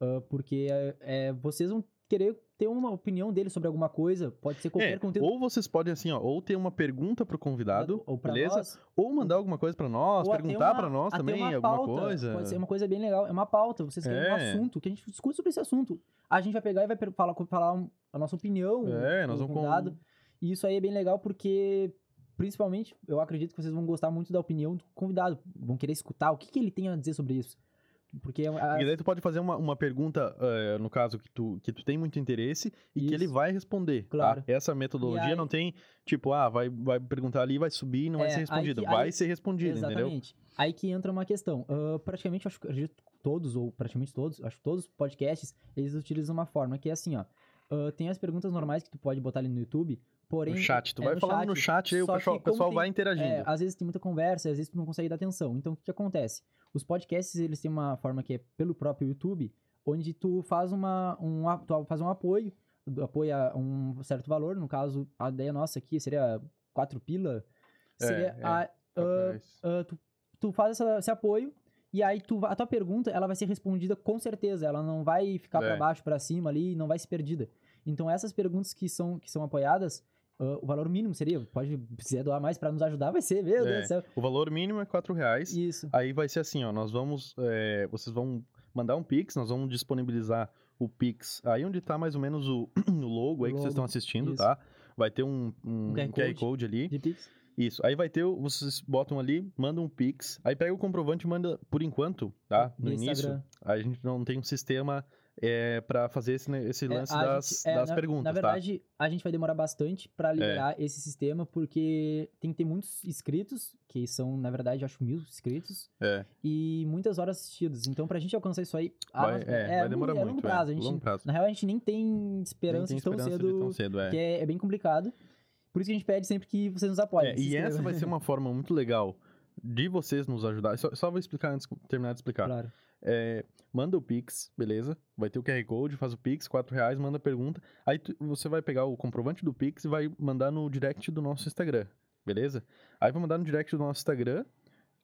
Ah, porque é, é, vocês vão querer ter uma opinião deles sobre alguma coisa, pode ser qualquer É, conteúdo. ou vocês podem, assim, ó, ou ter uma pergunta pro convidado, ou pra beleza? nós, Ou mandar alguma coisa pra nós, perguntar pra nós também uma alguma pauta, coisa. Pode ser uma coisa bem legal. É uma pauta. Vocês querem um É. assunto, que a gente discute sobre esse assunto. A gente vai pegar e vai falar, falar um- a nossa opinião. É, nós com vamos com- convidado. E isso aí é bem legal porque, principalmente, eu acredito que vocês vão gostar muito da opinião do convidado. Vão querer escutar o que, que ele tem a dizer sobre isso. Porque a- E daí tu pode fazer uma, uma pergunta, eh, no caso, que tu, que tu tem muito interesse e que ele Isso. vai responder. tá? Claro. Essa metodologia aí- não tem, tipo, ah, vai, vai perguntar ali, vai subir e não vai É, ser aí respondido. que- vai aí- ser respondido, entendeu? Exatamente. Aí que entra uma questão. Ah, praticamente, acho que todos, ou praticamente todos, acho que todos os podcasts, eles utilizam uma forma que é assim, ó. ah, tem as perguntas normais que tu pode botar ali no YouTube, porém... No chat. Tu é, vai falando no chat aí o Só que pessoal, pessoal tem- vai interagindo. É, às vezes tem muita conversa, às vezes tu não consegue dar atenção. Então, o que, que acontece? Os podcasts, eles têm uma forma que é pelo próprio YouTube, onde tu faz, uma, um, tu faz um apoio, apoia um certo valor, no caso, a ideia nossa aqui seria 4 pila, É, seria é. a- reais. ah, tu, tu faz essa- esse apoio e aí tu, a tua pergunta ela vai ser respondida com certeza, ela não vai ficar É. pra baixo, pra cima ali, não vai ser perdida. Então essas perguntas que são, que são apoiadas, ah, o valor mínimo seria, pode, se quiser doar mais pra nos ajudar, vai ser, meu É. Deus do céu. O valor mínimo é 4 reais. Isso. Aí vai ser assim, ó, nós vamos, é, vocês vão mandar um Pix, nós vamos disponibilizar o Pix aí onde tá mais ou menos o, o logo aí que vocês Logo, estão assistindo, isso. tá? Vai ter um, um Um QR Code. Code ali. De Pix. Isso. Aí vai ter, vocês botam ali, mandam um Pix, aí pega o comprovante e manda, por enquanto, tá? No início, Instagram. a gente não tem um sistema é, para fazer esse, ne- esse É, lance a das, gente- é, das na, perguntas, Na tá? verdade, a gente vai demorar bastante É. pra liberar esse sistema, porque tem que ter muitos inscritos, que são, na verdade, acho mil inscritos, É, e muitas horas assistidas. Então, pra gente alcançar isso aí, vai, nossa- é, vai demorar é muito, longo é, prazo. Gente, longo prazo. Na real, a gente nem tem Nem esperança, tem de tão esperança cedo, de tão cedo, é. que é, é bem complicado. Por isso que a gente pede sempre que vocês nos apoiem. É, e inscrevam. essa vai ser uma forma muito legal de vocês nos ajudar. Só, só vou explicar antes de terminar de explicar. Claro. É, manda o Pix, beleza? Vai ter o QR Code, faz o Pix, 4 reais, manda a pergunta. Aí tu- você vai pegar o comprovante do Pix e vai mandar no direct do nosso Instagram, beleza? Aí vai mandar no direct do nosso Instagram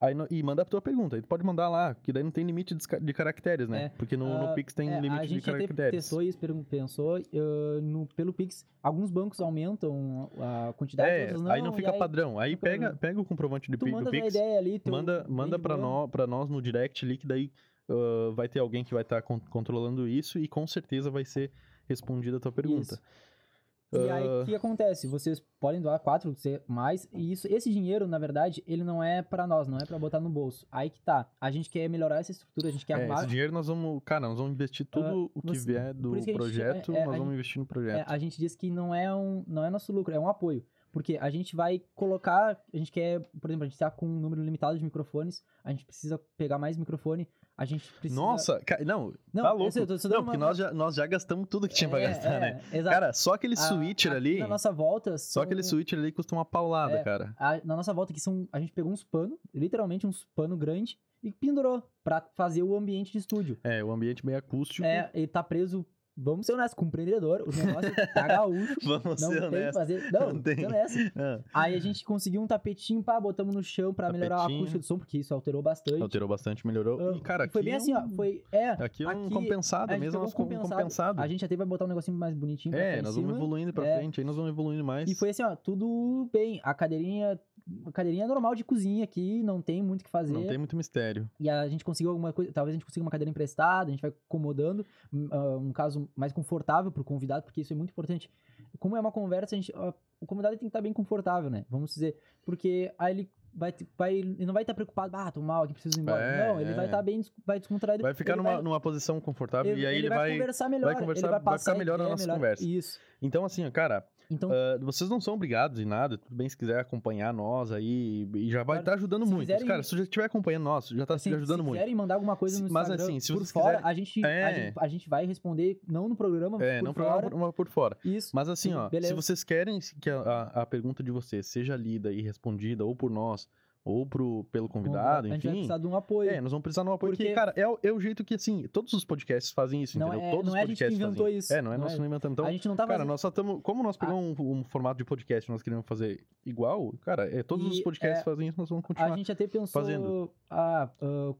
aí no- e manda a tua pergunta. Aí tu pode mandar lá, que daí não tem limite de, de caracteres, né? É, Porque no, no ah, Pix tem É, limite a de gente até caracteres. testou isso, pensou, ah, no, pelo Pix, alguns bancos aumentam a quantidade, É, outros não. aí não fica padrão. Aí fica pega, padrão. pega o comprovante de, Tu do manda a Pix, ideia ali, manda, manda pra, nó, pra nós no direct ali, que daí ah, vai ter alguém que vai estar controlando isso e com certeza vai ser respondida a tua pergunta. Isso. E aí, Ah. o que acontece? Vocês podem doar quatro mais, e isso, esse dinheiro, na verdade, ele não é pra nós, não é pra botar no bolso. Aí que tá. A gente quer melhorar essa estrutura, a gente quer É, arrumar. esse dinheiro nós vamos, cara, nós vamos investir tudo o que Ah, você- vier do que a gente- projeto, é, é, nós vamos gente- investir no É, projeto. a gente diz que não é, um, não é nosso lucro, é um apoio. Porque a gente vai colocar, a gente quer, por exemplo, a gente tá com um número limitado de microfones, a gente precisa pegar mais microfone, a gente precisa... Nossa, ca- não, Não, tá eu louco. eu tô- tô não, porque uma- nós já, nós já gastamos tudo que tinha pra É, gastar, é, né? Exato. Cara, só aquele A- switcher aqui ali, Na nossa volta. só aquele switcher ali custa uma paulada, É, cara. a- na nossa volta aqui são. A gente pegou uns panos, literalmente uns pano grande, e pendurou pra fazer o ambiente de estúdio. É, o ambiente meio acústico. É, ele tá preso. Vamos ser honestos, com o empreendedor, o negócio tá gaúcho. Vamos Não ser tem fazer. Não, Não não tem. tem. honesto. Ah, Aí a gente conseguiu um tapetinho, pá, botamos no chão pra melhorar a Tapetinho. acústica do som, porque isso alterou bastante. alterou bastante, melhorou. Ah, E, cara, e foi aqui bem é assim, ó. um- Foi. É. Aqui é um aqui compensado, mesmo nós um com compensado. compensado. A gente até vai botar um negocinho mais bonitinho pra É, nós vamos evoluindo pra É. frente, aí nós vamos evoluindo mais. E foi assim, ó, tudo bem. A cadeirinha. A cadeirinha normal de cozinha aqui, não tem muito o que fazer. Não tem muito mistério. E a gente conseguiu alguma coisa, talvez a gente consiga uma cadeira emprestada, a gente vai acomodando, um, ah, um caso mais confortável pro convidado, porque isso é muito importante. Como é uma conversa, a gente, ah, o convidado tem que estar bem confortável, né? Vamos dizer, porque aí ele vai, vai ele não vai estar preocupado, ah, tô mal aqui, preciso ir embora. É, não, ele vai é. estar bem, vai descontraído. Vai ficar ele numa, vai- numa posição confortável e aí ele, vai. conversar melhor, conversar- ele vai, vai passar ficar melhor na ideia nossa melhor. conversa. Isso. Então, assim, cara, Então, ah, vocês não são obrigados em nada. Tudo bem se quiser acompanhar nós aí. E já vai estar ajudando se muito. quiserem- Cara, se já estiver acompanhando nós, já tá assim, ajudando se muito. quiserem mandar alguma coisa no Mas, Instagram assim, se por fora, quiserem- a, gente, a, É. gente, a gente vai responder, não no programa, mas É, por não fora. por, uma por fora. Isso. Mas assim, Sim, ó, beleza. se vocês querem que a, a- a pergunta de vocês seja lida e respondida ou por nós, ou pro, pelo convidado, a gente vai enfim. precisar de um apoio. É, nós vamos precisar de um apoio, porque, cara, é, o- é o jeito que, assim, todos os podcasts fazem isso, Não entendeu? é- todos não os é a gente que podcasts inventou fazem isso, É, não é não nós é- que inventamos. Então, a gente não tá cara, fazendo... nós só estamos... Como nós pegamos um, um formato de podcast nós queremos fazer igual, cara, é, todos os E, podcasts é, fazem isso, nós vamos A continuar. gente até pensou, fazendo. Ah, ah,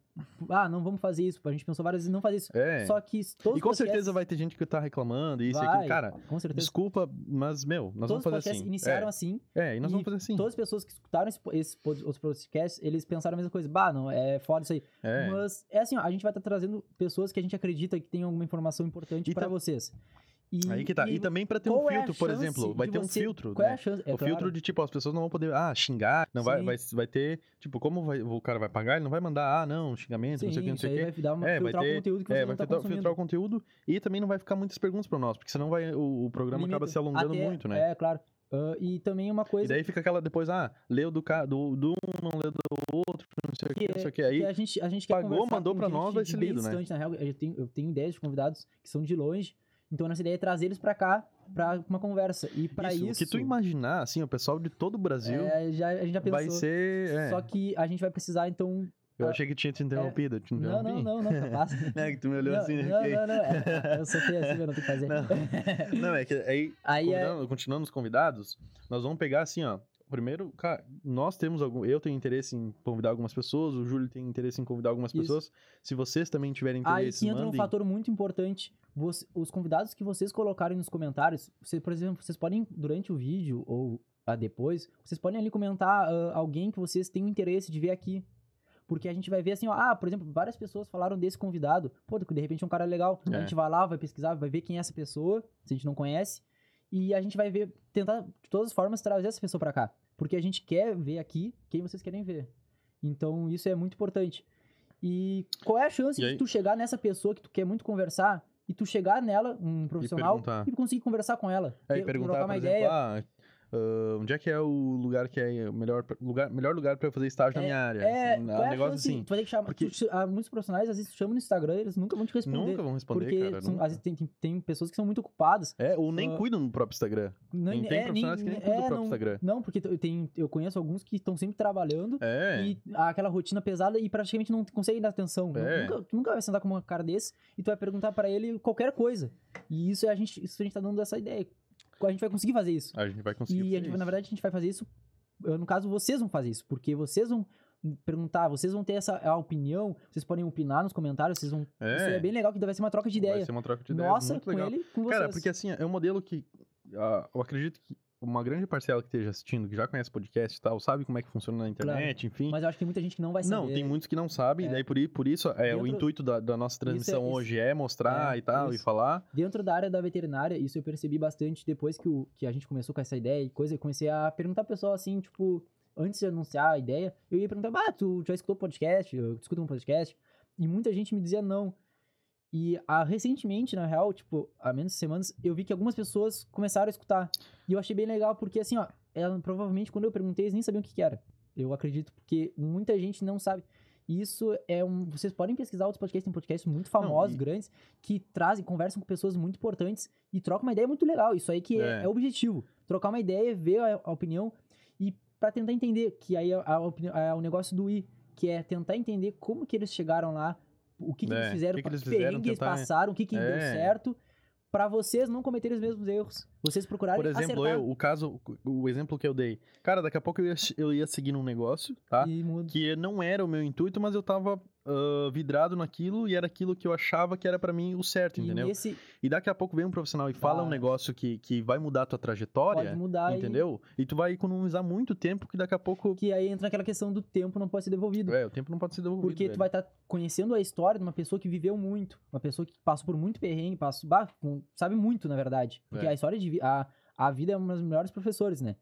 ah, não vamos fazer isso. A gente pensou várias vezes em não fazer isso. É, Só que todos e com os podcasts- certeza vai ter gente que tá reclamando, isso e vai, aquilo. Cara, com certeza. desculpa, mas, meu, nós todos os vamos fazer podcasts assim. iniciaram é. assim. É, e nós e vamos fazer assim. Todas as pessoas que escutaram esse, esse outros podcasts, eles pensaram a mesma coisa. Bah, não, é foda isso aí. É. Mas é assim, ó, a gente vai estar trazendo pessoas que a gente acredita que tem alguma informação importante pra tam- vocês. E, Aí que tá. E, também pra ter um é filtro, por chance exemplo, vai ter um você- filtro, Qual é né? a chance? É o claro. filtro de, tipo, as pessoas não vão poder, ah, xingar, não vai, Sim. vai, vai ter, tipo, como vai- o cara vai pagar, ele não vai mandar, ah, não, xingamento, não sei o que, não sei o que. vai dar uma, É, vai ter- o conteúdo que É, vai tá filtrar, consumindo. filtrar o conteúdo e também não vai ficar muitas perguntas pra nós, porque senão vai, o, o programa acaba Limita. se alongando Até- muito, né? É, claro. Ah, e também uma E coisa daí fica aquela depois, ah, leu do, ca- do, do um, não leu do outro, não sei o que, não sei o que. Aí, que a gente, a gente quer pagou, mandou gente nós, vai ser lido, né? distante, Na real, eu tenho, eu tenho ideias de convidados que são de longe, então a nossa ideia é trazer eles pra cá pra uma conversa. E pra isso, isso, o que tu imaginar, assim, o pessoal de todo o Brasil é, já, a gente já pensou. vai ser... é. Só que a gente vai precisar, então... Eu achei que tinha te interrompido, eu te Não, interrompi. não, não, não, capaz. É que tu me olhou não, assim, né? não, Ok. não, não, é, eu sou feio assim, eu não tenho que fazer. Não. Não, é que aí, Aí é, continuando os convidados, nós vamos pegar assim, ó. Primeiro, cara, nós temos algum. Eu tenho interesse em convidar algumas pessoas, o Júlio tem interesse em convidar algumas Isso. pessoas. Se vocês também tiverem Aí interesse, que entra um mandem. fator muito importante. Os convidados que vocês colocarem nos comentários, você, por exemplo, vocês podem, durante o vídeo ou ah, depois, vocês podem ali comentar ah, alguém que vocês têm interesse de ver aqui. Porque a gente vai ver assim, ó, ah, por exemplo, várias pessoas falaram desse convidado. Pô, de repente é um cara legal. É. A gente vai lá, vai pesquisar, vai ver quem é essa pessoa, se a gente não conhece. E a gente vai ver, tentar, de todas as formas, trazer essa pessoa pra cá. Porque a gente quer ver aqui quem vocês querem ver. Então, isso é muito importante. E qual é a chance de tu chegar nessa pessoa que tu quer muito conversar e tu chegar nela, um profissional, perguntar. e, conseguir conversar com ela? É, e perguntar, trocar por uma exemplo, ideia. ah, ah, onde é que é o lugar que é o melhor lugar, melhor lugar pra eu fazer estágio na minha área? É, um qual é a negócio chance? assim. Tu vai ter que chamar. Porque- tu- ah, muitos profissionais, às vezes, tu chama no Instagram, eles nunca vão te responder. Nunca vão responder, porque cara. são- nunca. às vezes tem, tem, tem pessoas que são muito ocupadas. É, ou nem Ah, cuidam do próprio Instagram. Não, Tem- tem é, profissionais que nem cuidam do próprio não, Instagram. Não, porque eu, tenho, eu conheço alguns que estão sempre trabalhando É. e aquela rotina pesada e praticamente não conseguem dar atenção. É. Nunca, tu nunca vai sentar com uma cara desse e tu vai perguntar pra ele qualquer coisa. E isso é a gente, isso a gente tá dando essa ideia. A gente vai conseguir fazer isso. A gente vai conseguir. E fazer gente, isso. na verdade, a gente vai fazer isso. No caso, vocês vão fazer isso, porque vocês vão perguntar, vocês vão ter essa opinião, vocês podem opinar nos comentários, vocês vão. É. Isso é bem legal, que vai ser uma troca de ideia. Vai ser uma troca de ideias Nossa, muito com legal. ele, com vocês. Cara, porque assim, é um modelo que ah, eu acredito que uma grande parcela que esteja assistindo, que já conhece podcast e tal, sabe como é que funciona na internet, enfim. Mas eu acho que tem muita gente que não vai saber. Não, tem muitos que não sabem, É. daí por, por isso é, o Dentro- intuito da, da nossa transmissão isso- hoje é mostrar é, e tal, isso. e falar. Dentro da área da veterinária, isso eu percebi bastante depois que, o, que a gente começou com essa ideia e coisa, eu comecei a perguntar pro pessoal assim, tipo, antes de anunciar a ideia, eu ia perguntar, ah, tu já escutou podcast? Eu escuto um podcast? E muita gente me dizia não. E ah, recentemente, na real, tipo, há menos de semanas, eu vi que algumas pessoas começaram a escutar. E eu achei bem legal, porque assim, ó, ela, provavelmente quando eu perguntei, eles nem sabiam o que, que era. Eu acredito, porque muita gente não sabe. Isso é um. Vocês podem pesquisar outros podcasts, tem podcasts muito famosos, e- grandes, que trazem, conversam com pessoas muito importantes e trocam uma ideia muito legal. Isso aí que é, É. é o objetivo. Trocar uma ideia, ver a, a opinião e para tentar entender, que aí opini- é o negócio do I, que é tentar entender como que eles chegaram lá, o que, que É, eles fizeram, o que que eles fizeram, tentar- passaram, o que, que deu É. certo, para vocês não cometerem os mesmos erros. Vocês procurarem Por exemplo, acertar eu, o caso, o exemplo que eu dei. Cara, daqui a pouco eu ia, eu ia seguir num negócio, tá? e. Que não era o meu intuito, mas eu tava ah, vidrado naquilo e era aquilo que eu achava que era pra mim o certo, E entendeu? nesse E daqui a pouco vem um profissional e fala um Vai. negócio que, que vai mudar a tua trajetória, pode mudar e entendeu? E tu vai economizar muito tempo que daqui a pouco. que aí entra aquela questão do tempo não pode ser devolvido. É, o tempo não pode ser devolvido. Porque tu velho. vai estar conhecendo a história de uma pessoa que viveu muito, uma pessoa que passou por muito perrengue, passou, bah, sabe muito, na verdade. Porque É. a história de a, a vida é uma das melhores professores, né?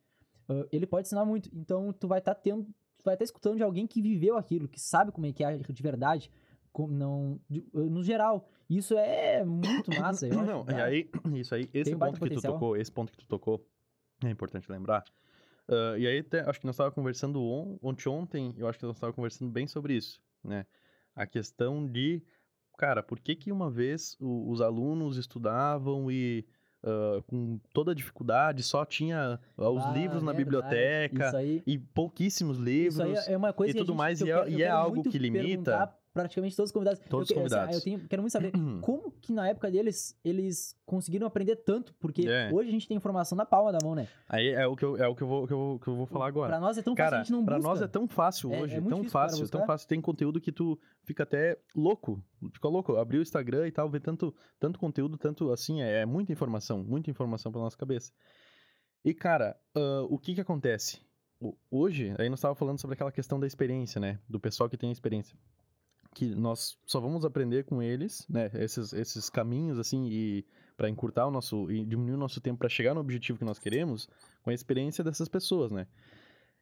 Ah, ele pode ensinar muito. Então tu vai estar tendo, tu vai estar escutando de alguém que viveu aquilo, que sabe como é que é de verdade, como não, de- no geral. Isso é muito massa, eu acho. Não, e Ah, aí, isso aí, esse Tem um ponto que tu potencial. tocou, esse ponto que tu tocou, É importante lembrar. Ah, e aí, até, acho que nós estávamos conversando on, ontem, ontem, eu acho que nós estávamos conversando bem sobre isso, né? A questão de, cara, por que que uma vez o- os alunos estudavam e ah, com toda a dificuldade só tinha ah, os Ah, livros na verdade. biblioteca aí, e pouquíssos livros. é uma coisa e tudo mais, e é- e é algo que limita- Praticamente todos os convidados. Todos eu, os assim, convidados. Eu tenho, quero muito saber como que na época deles eles conseguiram aprender tanto, porque É. hoje a gente tem informação na palma da mão, né? Aí é o que eu, é o que eu, vou, que eu, que eu vou falar agora. Pra nós é tão fácil, Cara, a gente não pra busca. nós é tão fácil É- hoje, é muito tão fácil, tão fácil. Tem conteúdo que tu fica até louco, fica louco. Abrir o Instagram e tal, ver tanto, tanto conteúdo, tanto assim, é, é muita informação, muita informação pra nossa cabeça. E, cara, ah, o que que acontece? Hoje, aí nós tava falando sobre aquela questão da experiência, né? Do pessoal que tem experiência. Que nós só vamos aprender com eles, né? Esses, esses caminhos, assim, e para encurtar o nosso, e diminuir o nosso tempo para chegar no objetivo que nós queremos, com a experiência dessas pessoas, né?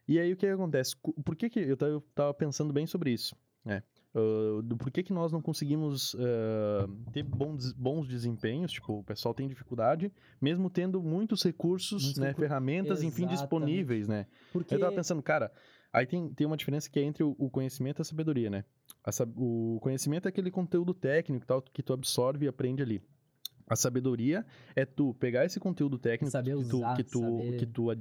E aí o que, acontece? Por que, que eu, tava, eu tava pensando bem sobre isso, né? Ah, do porquê que nós não conseguimos ah, ter bons, bons desempenhos, tipo, o pessoal tem dificuldade, mesmo tendo muitos recursos, Muitos né, recur- ferramentas, enfim, Exatamente. disponíveis, né? Porque Eu tava pensando, cara, aí tem, tem uma diferença que é entre o, o conhecimento e a sabedoria, né? A o conhecimento é aquele conteúdo técnico tal, que tu absorve e aprende ali. A sabedoria é tu pegar esse conteúdo técnico Saber que tu, usar, que tu, saber- que tu ah,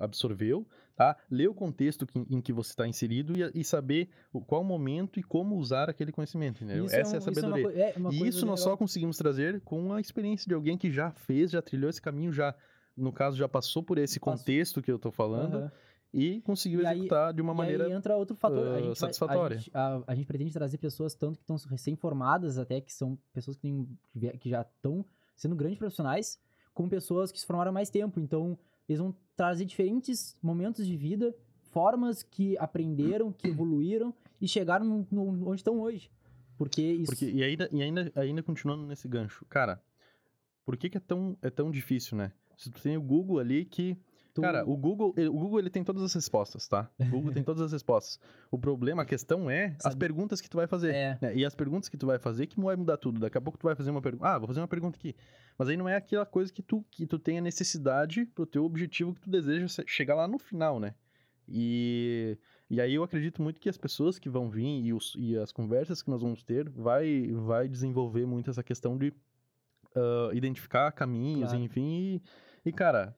absorveu, tá? Ler o contexto que- em que você está inserido e, e saber qual momento e como usar aquele conhecimento, entendeu? isso Essa é, um- a sabedoria. Isso é uma, é uma E isso nós só legal. conseguimos trazer com a experiência de alguém que já fez, já trilhou esse caminho, já, no caso, já passou por esse contexto que eu tô falando Aham. E conseguiu E aí- executar de uma E maneira aí entra outro fator. ah, a gente satisfatória. A gente, a- a gente pretende trazer pessoas tanto que estão recém-formadas, até que são pessoas que, têm, que já estão sendo grandes profissionais, como pessoas que se formaram há mais tempo. Então, eles vão trazer diferentes momentos de vida, formas que aprenderam, que evoluíram e chegaram no, no- onde estão hoje. Porque isso. Porque, e ainda, e ainda, ainda continuando nesse gancho, cara, por que, que é, tão, é tão difícil, né? Se tu tem o Google ali que. Tu- Cara, o Google, ele- o Google ele tem todas as respostas, tá? O Google tem todas as respostas. O problema, a questão é as Sabe- perguntas que tu vai fazer. É. né? E as perguntas que tu vai fazer que vai mudar tudo. Daqui a pouco tu vai fazer uma pergunta. Ah, vou fazer uma pergunta aqui. Mas aí não é aquela coisa que tu, que tu tenha necessidade pro teu objetivo que tu deseja se- chegar lá no final, né? E, e aí eu acredito muito que as pessoas que vão vir e, os- e as conversas que nós vamos ter vai, vai desenvolver muito essa questão de ah, identificar caminhos, Claro. enfim, e, e, cara,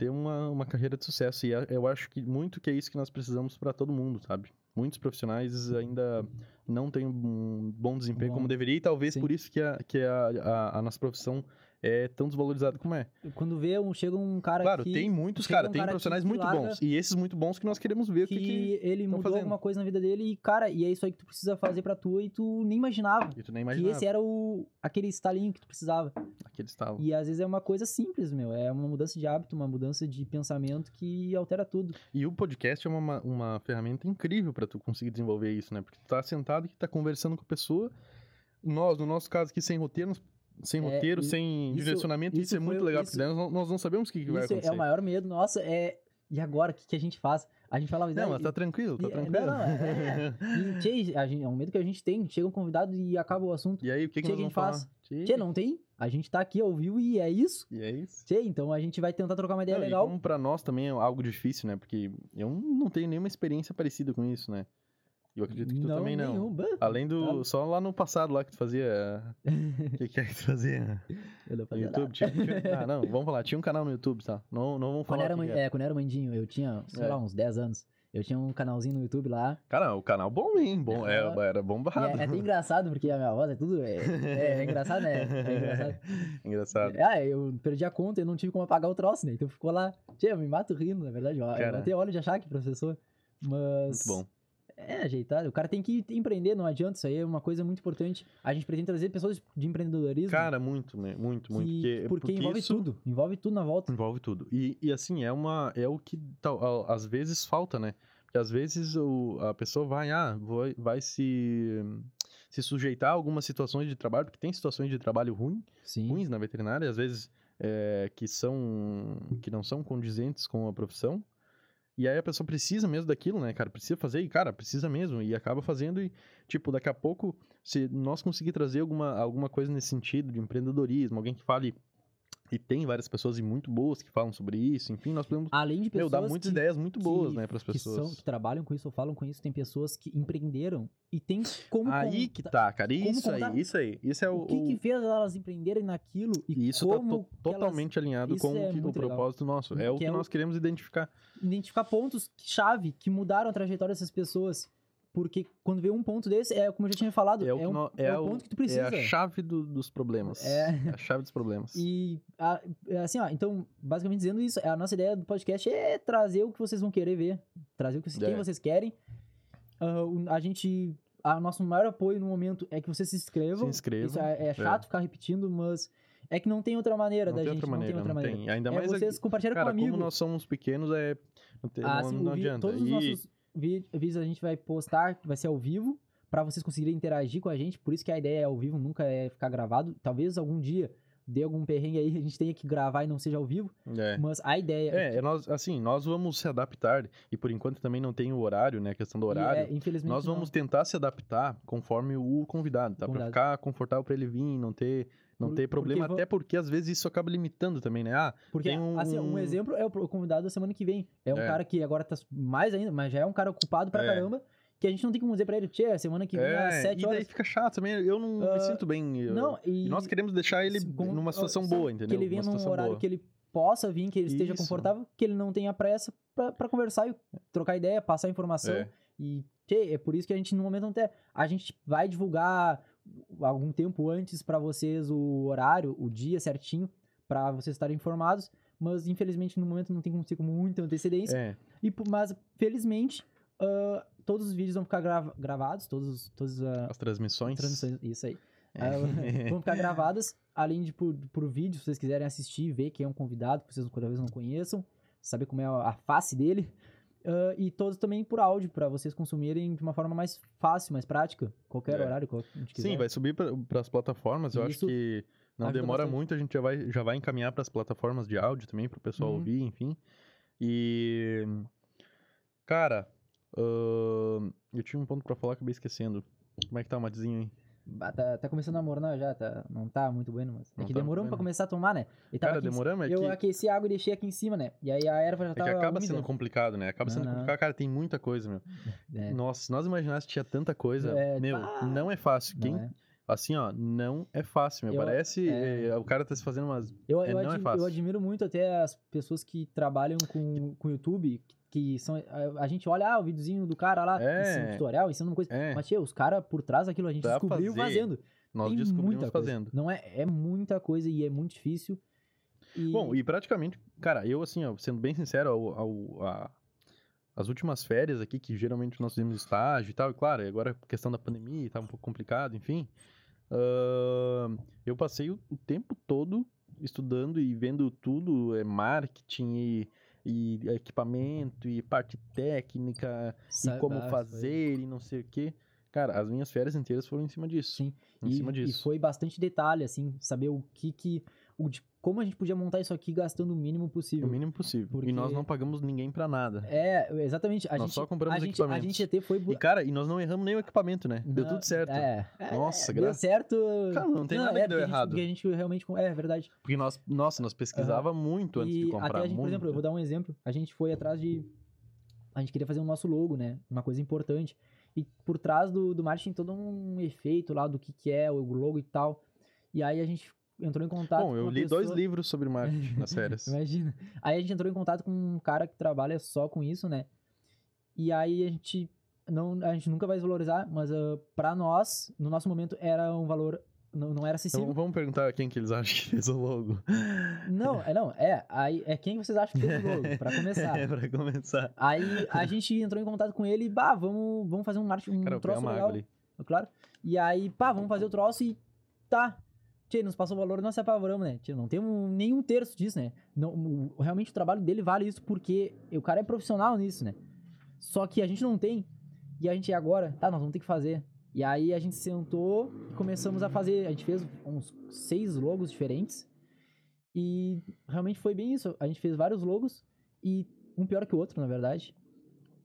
ter uma, uma carreira de sucesso. E é- eu acho que muito que é isso que nós precisamos para todo mundo, sabe? Muitos profissionais ainda não têm um bom desempenho Bom, como deveria, e talvez sim. por isso que, a, que a, a, a nossa profissão é tão desvalorizada como é. Quando vê um, chega um cara Claro, que, tem muitos, cara, um tem cara profissionais que muito larga- bons. E esses muito bons que nós queremos ver que, que, que... ele mudou fazendo. alguma coisa na vida dele e, cara, e é isso aí que tu precisa fazer pra tu e tu nem imaginava. E tu nem Que imaginava esse era o aquele estalinho que tu precisava. aquele estalo. E às vezes é uma coisa simples, meu. É uma mudança de hábito, uma mudança de pensamento que altera tudo. E o podcast é uma, uma ferramenta incrível pra tu conseguir desenvolver isso, né? Porque tu tá sentado e tá conversando com a pessoa. Nós, no nosso caso aqui, sem roteiro, sem É, roteiro, e- sem isso- direcionamento, isso, isso é muito legal, isso- porque daí nós, nós não sabemos o que, que vai Isso acontecer. é o maior medo. Nossa, é. E agora, o que, que a gente faz? A gente falava Não, "Ah, mas tá e- tranquilo, tá e- tranquilo. Não, não, é. E, tchê, a gente- é um medo que a gente tem. Chega um convidado e acaba o assunto. E aí, o que, que a gente faz? Tchê, Tchê, não tem? A gente tá aqui ao vivo e é isso. E é isso. Tchê, então a gente vai tentar trocar uma ideia Não, e legal. como pra nós também é algo difícil, né? Porque eu não tenho nenhuma experiência parecida com isso, né? Eu acredito que tu também não. nenhum. Bah, Além do. Tá. Só lá no passado lá que tu fazia. O que, que é que tu fazia? Eu não No fazia YouTube? nada. Tinha, tinha- Ah, não, vamos falar. Tinha um canal no YouTube, tá? Não, não vamos Quando falar. era, o que man- é. é, quando era mandinho, eu tinha, sei É. lá, uns 10 anos. Eu tinha um canalzinho no YouTube lá. Cara, o canal bom, hein? Bom, é, era E bombado. é, é até engraçado, porque a minha voz é tudo. É, é- é engraçado, né? É engraçado. Engraçado. Ah, eu perdi a conta e não tive como apagar o troço, né? Então ficou lá. Tchê, eu me mato rindo, na verdade. Cara. eu até olho de achar que professor. Mas. Muito bom. É, ajeitado. O cara tem que empreender, não adianta. Isso aí é uma coisa muito importante. A gente pretende trazer pessoas de empreendedorismo. Cara, muito, me- muito, muito. que- Porque, porque, envolve isso tudo. Envolve tudo na volta. Envolve tudo. E, e assim, é uma. É o que tal, às vezes falta, né? Porque às vezes o, a pessoa vai, ah, vai, vai se, se sujeitar a algumas situações de trabalho, porque tem situações de trabalho ruim, Sim. ruins na veterinária, às vezes é, que são. que não são condizentes com a profissão. E aí a pessoa precisa mesmo daquilo, né, cara? Precisa fazer, e, cara, precisa mesmo. E acaba fazendo, e, tipo, daqui a pouco, se nós conseguir trazer alguma, alguma coisa nesse sentido de empreendedorismo, alguém que fale E tem várias pessoas e muito boas que falam sobre isso. Enfim, nós podemos Além de meu, pessoas dar muitas que, ideias muito boas, que- né, pras que, são, pessoas. que trabalham com isso ou falam com isso, tem pessoas que empreenderam e tem como Aí que tá- tá, cara. Isso aí, isso aí. Isso é o. o que, que fez elas empreenderem naquilo e isso tá como to- que elas totalmente alinhado isso com é o, o legal. propósito nosso. É o Que é o- nós queremos identificar. identificar pontos chave que mudaram a trajetória dessas pessoas. Porque quando vê um ponto desse, é como eu já tinha falado, É o, que um, é é o o- ponto que tu É precisa. a chave do- dos problemas. É. a chave dos problemas. E a- é assim, ó, então, basicamente dizendo isso, a nossa ideia do podcast é trazer o que vocês vão querer ver, trazer o que vocês, quem É. vocês querem. O- a gente, a nosso maior apoio no momento é que vocês se inscrevam. Se inscrevam, Isso é, é chato ficar repetindo, mas é que não tem outra maneira não da tem gente, outra maneira, não tem outra maneira. Ainda é mais vocês compartilharem cara, com um amigo. como nós somos pequenos, é não, tem, Ah, não, sim, não adianta. Todos os E- nossos vídeos a gente vai postar, vai ser ao vivo, pra vocês conseguirem interagir com a gente. Por isso que a ideia é ao vivo, nunca é ficar gravado. Talvez algum dia dê algum perrengue aí, a gente tenha que gravar e não seja ao vivo. é. Mas a ideia É, é nós, assim, nós vamos se adaptar, e por enquanto também não tem o horário, né, a questão do e horário. é, infelizmente Nós não. vamos tentar se adaptar conforme o convidado, tá? Pra Convidado. ficar confortável pra ele vir, não ter, não Por- ter problema, porque até porque às vezes isso acaba limitando também, né? Ah, Porque, tem um- assim, um exemplo é o convidado da semana que vem. É um É. cara que agora tá mais ainda, mas já é um cara ocupado pra É. caramba, que a gente não tem como dizer pra ele, tchê, semana que vem às é, 7 e daí horas. fica chato também, eu não Ah, me sinto bem. eu- Não, e, e nós queremos deixar ele como- numa situação sabe, boa, entendeu? Que ele venha num situação horário boa. que ele possa vir, que ele esteja Isso. confortável, que ele não tenha pressa pra, pra conversar e trocar ideia, passar informação. É. E tchê, é por isso que a gente, no momento, não tem. A gente vai divulgar algum tempo antes pra vocês o horário, o dia certinho, pra vocês estarem informados. Mas, infelizmente, no momento não tem como ser com muita antecedência. É, E, mas, felizmente, ah, todos os vídeos vão ficar grava- gravados, todos, todas ah, as transmissões. transmissões, isso aí. É. Ah, vão ficar gravadas, além de por, por vídeo, se vocês quiserem assistir, ver quem é um convidado, que vocês talvez não conheçam, saber como é a face dele. Ah, e todos também por áudio, para vocês consumirem de uma forma mais fácil, mais prática, qualquer É. horário, quiser. Sim, vai subir para as plataformas. Eu Isso acho que não demora bastante. muito, a gente já vai, já vai encaminhar para as plataformas de áudio também, para o pessoal Uhum. ouvir, enfim. E. Cara, ahn, eu tinha um ponto para falar, acabei esquecendo. Como é que tá o matezinho aí? Tá, tá começando a mornar já, tá, não tá muito bueno, mas. É Não que tá demorou muito pra começar a tomar, né? Ele tava Cara, aqui em demoramos, é Eu que, aqueci a água e deixei aqui em cima, né? E aí a erva já é que tava acaba úmida. sendo complicado, né? Acaba Não, sendo não. complicado. Cara, tem muita coisa, meu. É, Nossa, se nós imaginássemos que tinha tanta coisa, É, meu, ah, não é fácil. não Quem, é. assim, ó, não é fácil, meu. Eu- Parece é. eh, o cara tá se fazendo umas Eu, É, eu, não é admi- fácil. eu admiro muito até as pessoas que trabalham com o YouTube, que, que são. A, a gente olha ah, o videozinho do cara lá, É. ensinando tutorial, ensinando uma coisa. É. Mas, tia, os caras por trás daquilo a gente Pra descobriu fazer, fazendo. nós Tem descobrimos muita coisa. fazendo. Não é, é muita coisa e é muito difícil. E, Bom, e praticamente, cara, eu assim, ó, sendo bem sincero, ao, ao- a- as últimas férias aqui, que geralmente nós fizemos estágio e tal, e claro, agora a questão da pandemia tá um pouco complicado, enfim, ahn, eu passei o, o tempo todo estudando e vendo tudo, é marketing e, e equipamento e parte técnica e como ah, foi- fazer e não sei o quê. Cara, as minhas férias inteiras foram em cima disso. Sim. Em e, cima e disso. foi bastante detalhe, assim, saber o que que. De, como a gente podia montar isso aqui gastando o mínimo possível. O mínimo possível. Porque- E nós não pagamos ninguém pra nada. É, exatamente. A Nós gente, só compramos a gente, a gente até foi. E, cara, e nós não erramos nem o equipamento, né? Deu Não, tudo certo. É, é, Nossa, deu certo. Cara, não tem nada que é, deu a gente- errado. Porque a gente realmente. É verdade. Porque nós, nossa, nós pesquisava muito antes e de comprar. até a gente, por exemplo, eu muito. vou dar um exemplo. A gente foi atrás de. A gente queria fazer o nosso logo, né? Uma coisa importante. E por trás do, do marketing todo um efeito lá do que, que é o logo e tal. E aí a gente entrou em contato Bom, eu li dois pessoa- livros sobre marketing nas férias. Imagina. Aí a gente entrou em contato com um cara que trabalha só com isso, né? E aí a gente não a gente nunca vai valorizar, mas ah, pra nós, no nosso momento era um valor não, não era acessível. Então vamos perguntar quem que eles acham que fez o logo. Não, é não, é, aí é quem vocês acham que fez o logo, pra começar. é, pra começar. Aí a gente entrou em contato com ele e, bah, vamos, vamos fazer um marketing, um Cara, troço legal. ali. Claro. E aí, pá, vamos fazer o troço e tá. Tchê, nos passou o valor, nós se apavoramos, né? Tchê, não temos nenhum terço disso, né? Não, o- realmente o trabalho dele vale isso porque o cara é profissional nisso, né? Só que a gente não tem. E a gente, agora? Tá, nós vamos ter que fazer. E aí a gente sentou e começamos a fazer. A gente fez uns seis logos diferentes. E realmente foi bem isso. A gente fez vários logos e um pior que o outro, na verdade.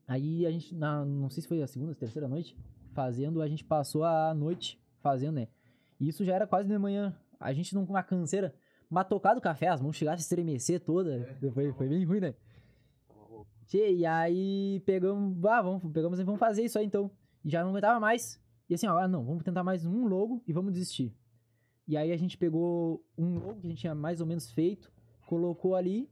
Aí a gente, na, não sei se foi a segunda, terceira noite, fazendo, a gente passou a noite fazendo, né? E isso já era quase de manhã. A gente não com uma canseira. Mas tocar do café, as mãos chegaram a estremecer toda. Foi, foi bem ruim, né? Tchê, e aí pegamos, ah, vamos, pegamos e vamos fazer isso aí então. E já não aguentava mais. E assim, ó, ah, não, vamos tentar mais um logo e vamos desistir. E aí a gente pegou um logo que a gente tinha mais ou menos feito, colocou ali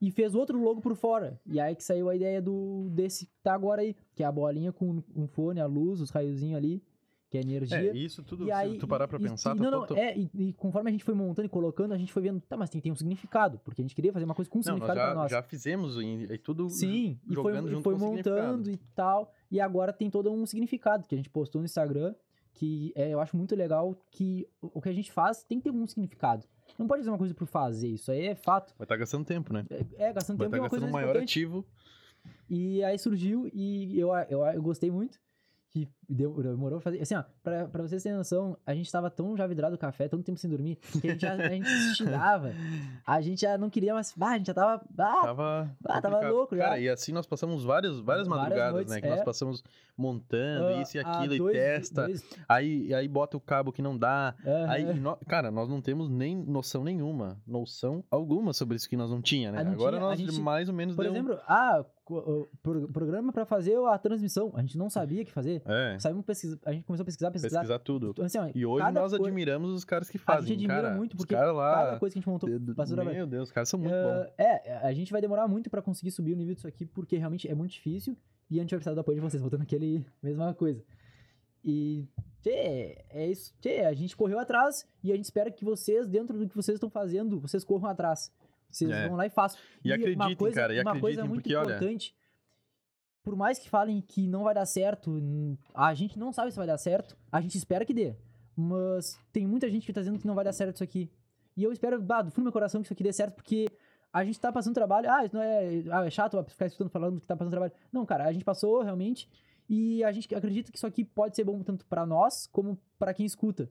e fez outro logo por fora. E aí que saiu a ideia do desse que tá agora aí, que é a bolinha com um fone, a luz, os raiozinhos ali, que é energia. É, isso tudo, E se aí, tu parar pra e- pensar, e, tá não, não, todo- é, e, e conforme a gente foi montando e colocando, a gente foi vendo, tá, mas tem, tem um significado, porque a gente queria fazer uma coisa com um Não, nós significado pra já, nós. já fizemos e, tudo Sim, e foi, junto foi montando e tal. E agora tem todo um significado que a gente postou no Instagram, que é, eu acho muito legal que o que a gente faz tem que ter algum significado. Não pode fazer uma coisa por fazer, isso aí é fato. Vai estar gastando tempo, né? É, é gastando Vai tempo estar é uma coisa gastando o maior importante. ativo. E aí surgiu e eu, eu, eu gostei muito. Que deu- demorou pra fazer. Assim, ó, pra, pra vocês terem noção, a gente tava tão já vidrado do café, tanto tempo sem dormir, que a gente, já, a gente se xingava. A gente já não queria mais. Ah, a gente já tava. Ah, Tava, Ah, tava louco já. Cara, e assim nós passamos várias, várias Várias madrugadas, noites, né? Que é. nós passamos montando ah, isso e aquilo, e dois- testa. dois- Aí, aí bota o cabo que não dá. Aham. Aí, nó- cara, nós não temos nem noção nenhuma, noção alguma sobre isso que nós não tinha, né? Ah, não Agora tinha, nós gente- mais ou menos Por deu... um exemplo, ah, pro- programa pra fazer a transmissão. A gente não sabia o que fazer. É, Saímos pesquisa, a gente começou a pesquisar, pesquisar. pesquisar tudo. Então, assim, ó, E hoje nós admiramos os caras que A fazem, gente admira cara. muito, porque lá... cada coisa que a gente montou, d- passou trabalho. Meu Deus, os caras são muito Ah, bons. É, a gente vai demorar muito pra conseguir subir o nível disso aqui, porque realmente é muito difícil. E a gente vai precisar do apoio de vocês, voltando aquele mesma coisa. E, tchê, é isso. Tchê, a gente correu atrás e a gente espera que vocês, dentro do que vocês estão fazendo, vocês corram atrás. Vocês É. vão lá e façam. E uma acreditem, coisa, cara, e uma coisa muito porque, olha- importante. Por mais que falem que não vai dar certo, a gente não sabe se vai dar certo, a gente espera que dê. Mas tem muita gente que tá dizendo que não vai dar certo isso aqui. E eu espero, bah, do fundo do meu coração, que isso aqui dê certo, porque a gente tá passando trabalho. Ah, isso não é. Ah, é chato ficar escutando falando que tá passando trabalho. Não, cara, a gente passou realmente. E a gente acredita que isso aqui pode ser bom tanto pra nós como pra quem escuta.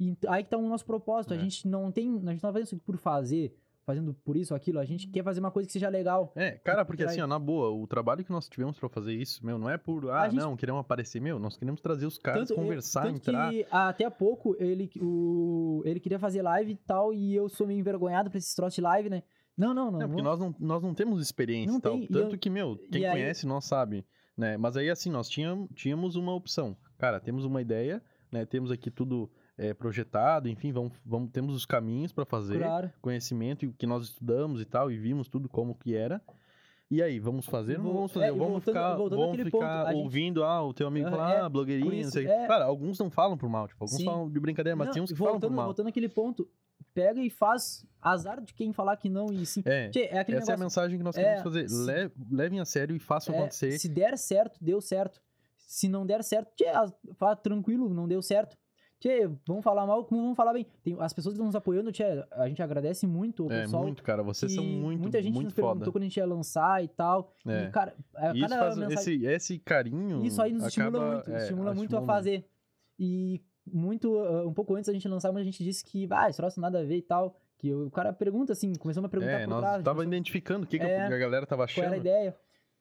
E aí que tá o nosso propósito. A É. gente não tem. A gente não tá fazendo isso aqui por fazer, fazendo por isso ou aquilo. A gente quer fazer uma coisa que seja legal. É, cara, porque Vai. assim, ó, na boa, o trabalho que nós tivemos pra fazer isso, meu, não é por, ah, gente- não, queremos aparecer, meu, nós queremos trazer os caras, Tanto- conversar, tanto entrar. que até há pouco ele, o, ele queria fazer live e tal, e eu sou meio envergonhado pra esses troços de live, né? Não, não, não. Não, porque nós não, nós não temos experiência Não e tal. tem, e Tanto eu- que, meu, quem e aí- conhece nós sabe, né? Mas aí, assim, nós tínhamos, tínhamos uma opção. Cara, temos uma ideia, né? Temos aqui tudo é, projetado, enfim, vamos, vamos, temos os caminhos pra fazer, Claro. conhecimento e o que nós estudamos e tal, e vimos tudo como que era. E aí, vamos fazer ou não vamos fazer? é, vamos voltando- ficar, voltando vamos ficar ponto, a gente- ouvindo, ah, o teu amigo fala, é, ah, blogueirinho, por não isso, sei. é. Cara, alguns não falam por mal, tipo, alguns Sim. falam de brincadeira, mas Não, tem uns que voltando, falam por mal. Voltando àquele ponto, pega e faz azar de quem falar que não e sim. É, Tchê, é essa é a negócio. mensagem que nós É, queremos fazer. se- Le- levem a sério e façam é, acontecer. se der certo, deu certo. Se não der certo, tchê, fala tranquilo, não deu certo. Tchê, vamos falar mal, como vamos falar bem. Tem, as pessoas que estão nos apoiando, tchê, a gente agradece muito o É, pessoal. muito, cara. Vocês são muito, Muita gente muito nos perguntou foda. quando a gente ia lançar e tal. É. E, cara, E isso faz, mensagem... esse, esse carinho. Isso aí nos estimula acaba- muito, é, estimula muito a estimula fazer. E muito, ah, um pouco antes da gente lançar, mas a gente disse que, ah, esse troço nada a ver e tal. Que o cara pergunta assim, começou a me perguntar É, por nós trás. tava começou- identificando o que, que É, a galera tava qual era a achando. ideia.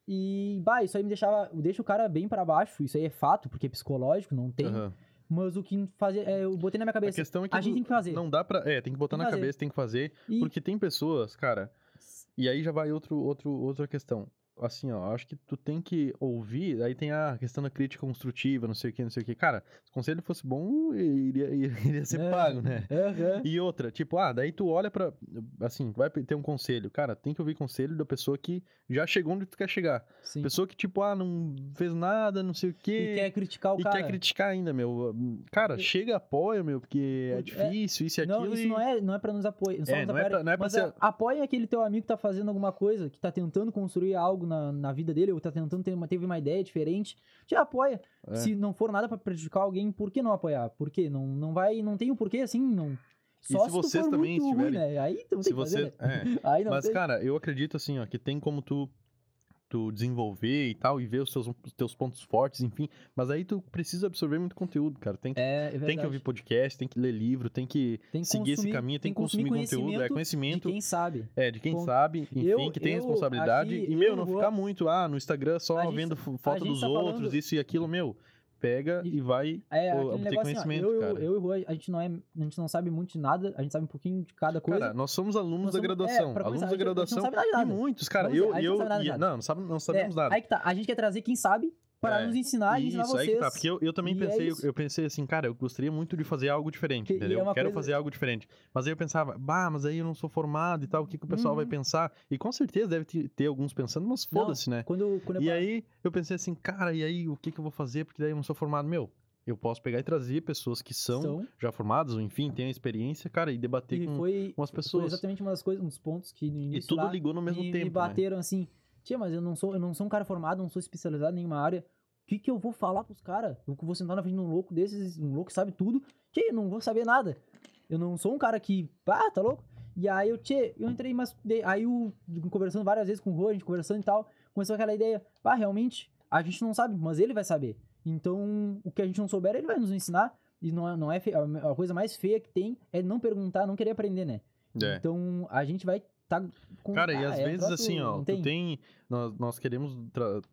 E, bah, isso aí me deixava, deixa o cara bem pra baixo, isso aí é fato, porque é psicológico, não tem. Aham. Mas o que fazia, é, eu botei na minha A cabeça, questão é que a gente tem que fazer. não dá pra. É, tem que botar Tem na fazer. cabeça, tem que fazer. E- Porque tem pessoas, cara. E aí já vai outro, outro, outra questão. Assim, ó, acho que tu tem que ouvir, aí tem a questão da crítica construtiva, não sei o que, não sei o que. Cara, se o conselho fosse bom, iria, iria, ser É. pago, né? Aham. E outra, tipo, ah, daí tu olha pra. Assim, vai ter um conselho. Cara, tem que ouvir conselho da pessoa que já chegou onde tu quer chegar. Sim. Pessoa que, tipo, ah, não fez nada, não sei o quê. E quer criticar o e cara. quer criticar ainda, meu. Cara, chega, apoia, meu, porque é É, difícil, isso e Não, aquilo. isso e... não é, não é pra nos apoiar. Só É, não é pra- não é pra mas ser- apoia aquele teu amigo que tá fazendo alguma coisa, que tá tentando construir algo na, na vida dele, ou tá tentando ter uma, teve uma ideia diferente. Te apoia. É. Se não for nada pra prejudicar alguém, por que não apoiar? Por quê? Não, não vai, não tem o porquê assim, não. Só se se, tu vocês também muito ruim, estiverem- né? Aí tu não Se tem você. fazer, né? É. Aí não Mas, tem. cara, eu acredito assim, ó, que tem como tu, tu desenvolver e tal, e ver os teus, os teus pontos fortes, enfim. Mas aí tu precisa absorver muito conteúdo, cara. Tem que, É, é tem que ouvir podcast, tem que ler livro, tem que Tem que seguir esse consumir- caminho, tem que consumir, conteúdo, é de conhecimento. quem sabe. É, de quem Ponto. sabe, enfim, Eu- que tem eu responsabilidade. aqui, E, meu, eu não vou- ficar muito, ah, no Instagram só gente vendo tá- foto dos tá outros, falando- isso e aquilo, meu. Pega e, E- vai É, aquele obter negócio assim, ó, conhecimento, eu, cara. eu, eu e o Rui, a gente não é, a gente não sabe muito de nada, a gente sabe um pouquinho de cada coisa. Cara, nós somos alunos Nós da somos- é, graduação. pra alunos da a gente- a gente não graduação. sabe nada de E nada. muitos, cara. Eu, dizer, a gente eu, não sabe nada de e- nada. não, não, sabe, não sabemos É, nada. Aí que tá, a gente quer trazer quem sabe para É. nos ensinar e ensinar Isso, vocês. aí que tá. Porque eu, eu também E é pensei, eu, isso. eu pensei assim, cara, eu gostaria muito de fazer algo diferente, Que- e é entendeu? uma Quero coisa- fazer algo diferente. Mas aí eu pensava, bah, mas aí eu não sou formado e tal, o que, que o pessoal vai Uhum. pensar? E com certeza deve ter, ter alguns pensando, mas foda-se, né? Quando, quando E aí eu pensei assim, cara, e aí o que, que eu vou fazer? Porque daí eu não sou formado. Meu, eu posso pegar e trazer pessoas que são, são, já formadas, ou enfim, têm a experiência, cara, e debater e com, foi, com as foi pessoas. exatamente uma das coisas, uns pontos que no E início tudo lá, ligou no mesmo me, tempo. me né? bateram assim, tia, mas eu não sou, eu não sou um cara formado, não sou especializado em nenhuma área. O que que eu vou falar pros caras? Eu vou sentar na frente de um louco desses, um louco que sabe tudo. Tia, eu não vou saber nada. Eu não sou um cara que, ah, tá louco? E aí eu, tchê, eu entrei, mas aí eu, conversando várias vezes com o Rô, a gente conversando e tal, começou aquela ideia, pá, realmente, a gente não sabe, mas ele vai saber. Então, o que a gente não souber, ele vai nos ensinar. E não é, não é fe- a a coisa mais feia que tem é não perguntar, não querer aprender, né? É. Então, a gente vai tá com Cara, e ah, às é vezes assim, ó, tu tem. Nós, nós queremos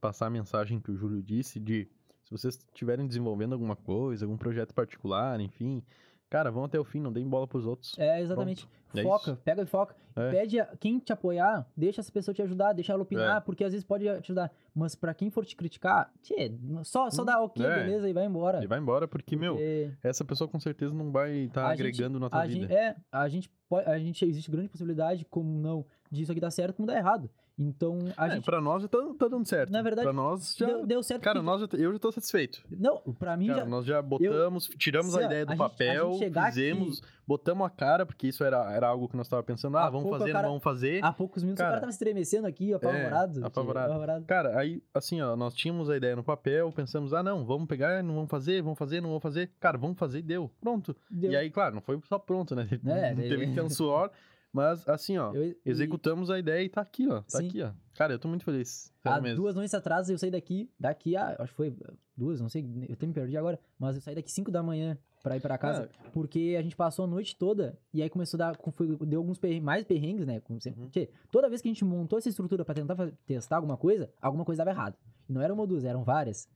passar a mensagem que o Júlio disse de se vocês estiverem desenvolvendo alguma coisa, algum projeto particular, enfim, cara, vão até o fim, não deem bola pros outros. É, exatamente. É foca, isso. pega e foca. É. Pede a, quem te apoiar, deixa essa pessoa te ajudar, deixa ela opinar, É. porque às vezes pode te ajudar. Mas pra quem for te criticar, tchê, só, só Hum, dá ok, é. beleza, e vai embora. E vai embora, porque, meu, Porque essa pessoa com certeza não vai estar gente- agregando na tua vida. gente, é, a gente pode, a gente existe grande possibilidade, como não, disso aqui dar certo, como dar errado. Então, a É, gente pra nós já tá, tá dando certo. Na verdade, pra nós já. deu, deu certo. Cara, porque- nós já, eu já tô satisfeito. Não, pra mim Cara, já. nós já botamos, tiramos a ideia do a gente- papel, gente chegar fizemos, botamos a cara, porque isso era, era algo que nós tava pensando, ah, Há vamos fazer, cara- não vamos fazer. Há poucos minutos o Cara, cara tava estremecendo aqui, apavorado. tio, apavorado. apavorado. Cara, aí, assim, ó, nós tínhamos a ideia no papel, pensamos, ah, não, vamos pegar, não vamos fazer, vamos fazer, não vamos fazer. Cara, vamos fazer, deu, pronto. Deu. E aí, claro, não foi só pronto, né? É, Teve daí- que ter um suor, mas, assim, ó, Eu- e- executamos a ideia e tá aqui, ó, tá Sim. aqui, ó. Cara, eu tô muito feliz, Há mesmo. duas noites atrás eu saí daqui, daqui a, acho que foi duas, não sei, eu até me perdi agora, mas eu saí daqui 5 da manhã pra ir pra casa, Ah. porque a gente passou a noite toda e aí começou a dar, foi, deu alguns perrengues, mais perrengues, né, como sempre. Uhum. Tchê, toda vez que a gente montou essa estrutura pra tentar testar alguma coisa, alguma coisa dava errado. E não era uma ou duas, eram várias.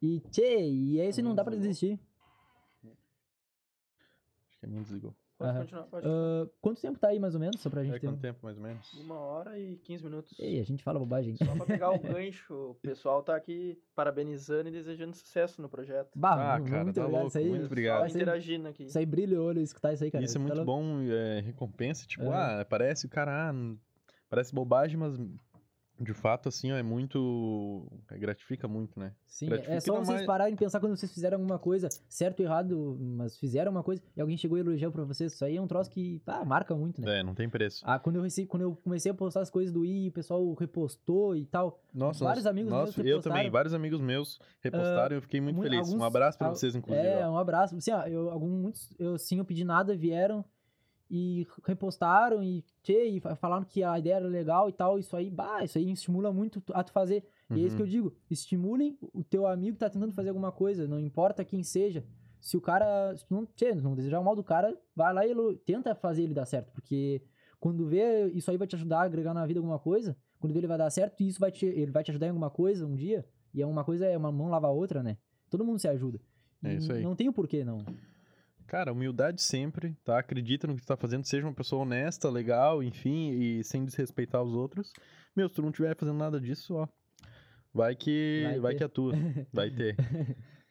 E, tchê, e é isso, e não dá pra desistir. Acho que a minha desligou. Pode Aham. continuar, pode continuar. Ah, quanto tempo tá aí, mais ou menos, só pra gente É ter um... quanto tempo, mais ou menos? Uma hora e 15 minutos. Ei, a gente fala bobagem. Só pra pegar o gancho, o pessoal tá aqui parabenizando e desejando sucesso no projeto. Bah, Ah, mu- cara, muito tá obrigado, louco, isso aí. muito Só obrigado. Isso aí- interagindo aqui. Isso aí brilha o olho escutar isso aí, cara. Isso é Tá muito louco. bom, é, recompensa, tipo, Aham. ah, parece o cara, ah, n- parece bobagem, mas de fato, assim, ó, é muito, é, gratifica muito, né? Sim, gratifica é só vocês mais- pararem e pensar quando vocês fizeram alguma coisa, certo ou errado, mas fizeram uma coisa e alguém chegou e elogiou pra vocês. Isso aí é um troço que ah, marca muito, né? É, não tem preço. Ah, quando eu, recebi, quando eu comecei a postar as coisas do I, o pessoal repostou e tal. Nossa, vários nós- amigos nós- meus eu também, vários amigos meus repostaram e eu fiquei muito mu- feliz. Um alguns- abraço pra al- vocês, inclusive. É, ó. um abraço. Assim, ó, eu, algum, muitos, eu, assim, eu pedi nada, vieram e repostaram e, tchê, e fa- falaram que a ideia era legal e tal. Isso aí, bah, isso aí estimula muito a tu fazer. E é isso que eu Uhum. digo. Estimulem o teu amigo que tá tentando fazer alguma coisa, não importa quem seja. Se o cara. Se não, tchê, não desejar o mal do cara, vai lá e tenta fazer ele dar certo. Porque quando vê, isso aí vai te ajudar a agregar na vida alguma coisa. Quando vê ele vai dar certo, e isso vai te, ele vai te ajudar em alguma coisa um dia. E é uma coisa, é uma mão lava a outra, né? Todo mundo se ajuda. É isso aí. Não tem o porquê, não. Cara, humildade sempre, tá? Acredita no que tu tá fazendo, seja uma pessoa honesta, legal, enfim, e sem desrespeitar os outros. Meu, se tu não estiver fazendo nada disso, ó, vai que Vai vai, que atua, vai ter.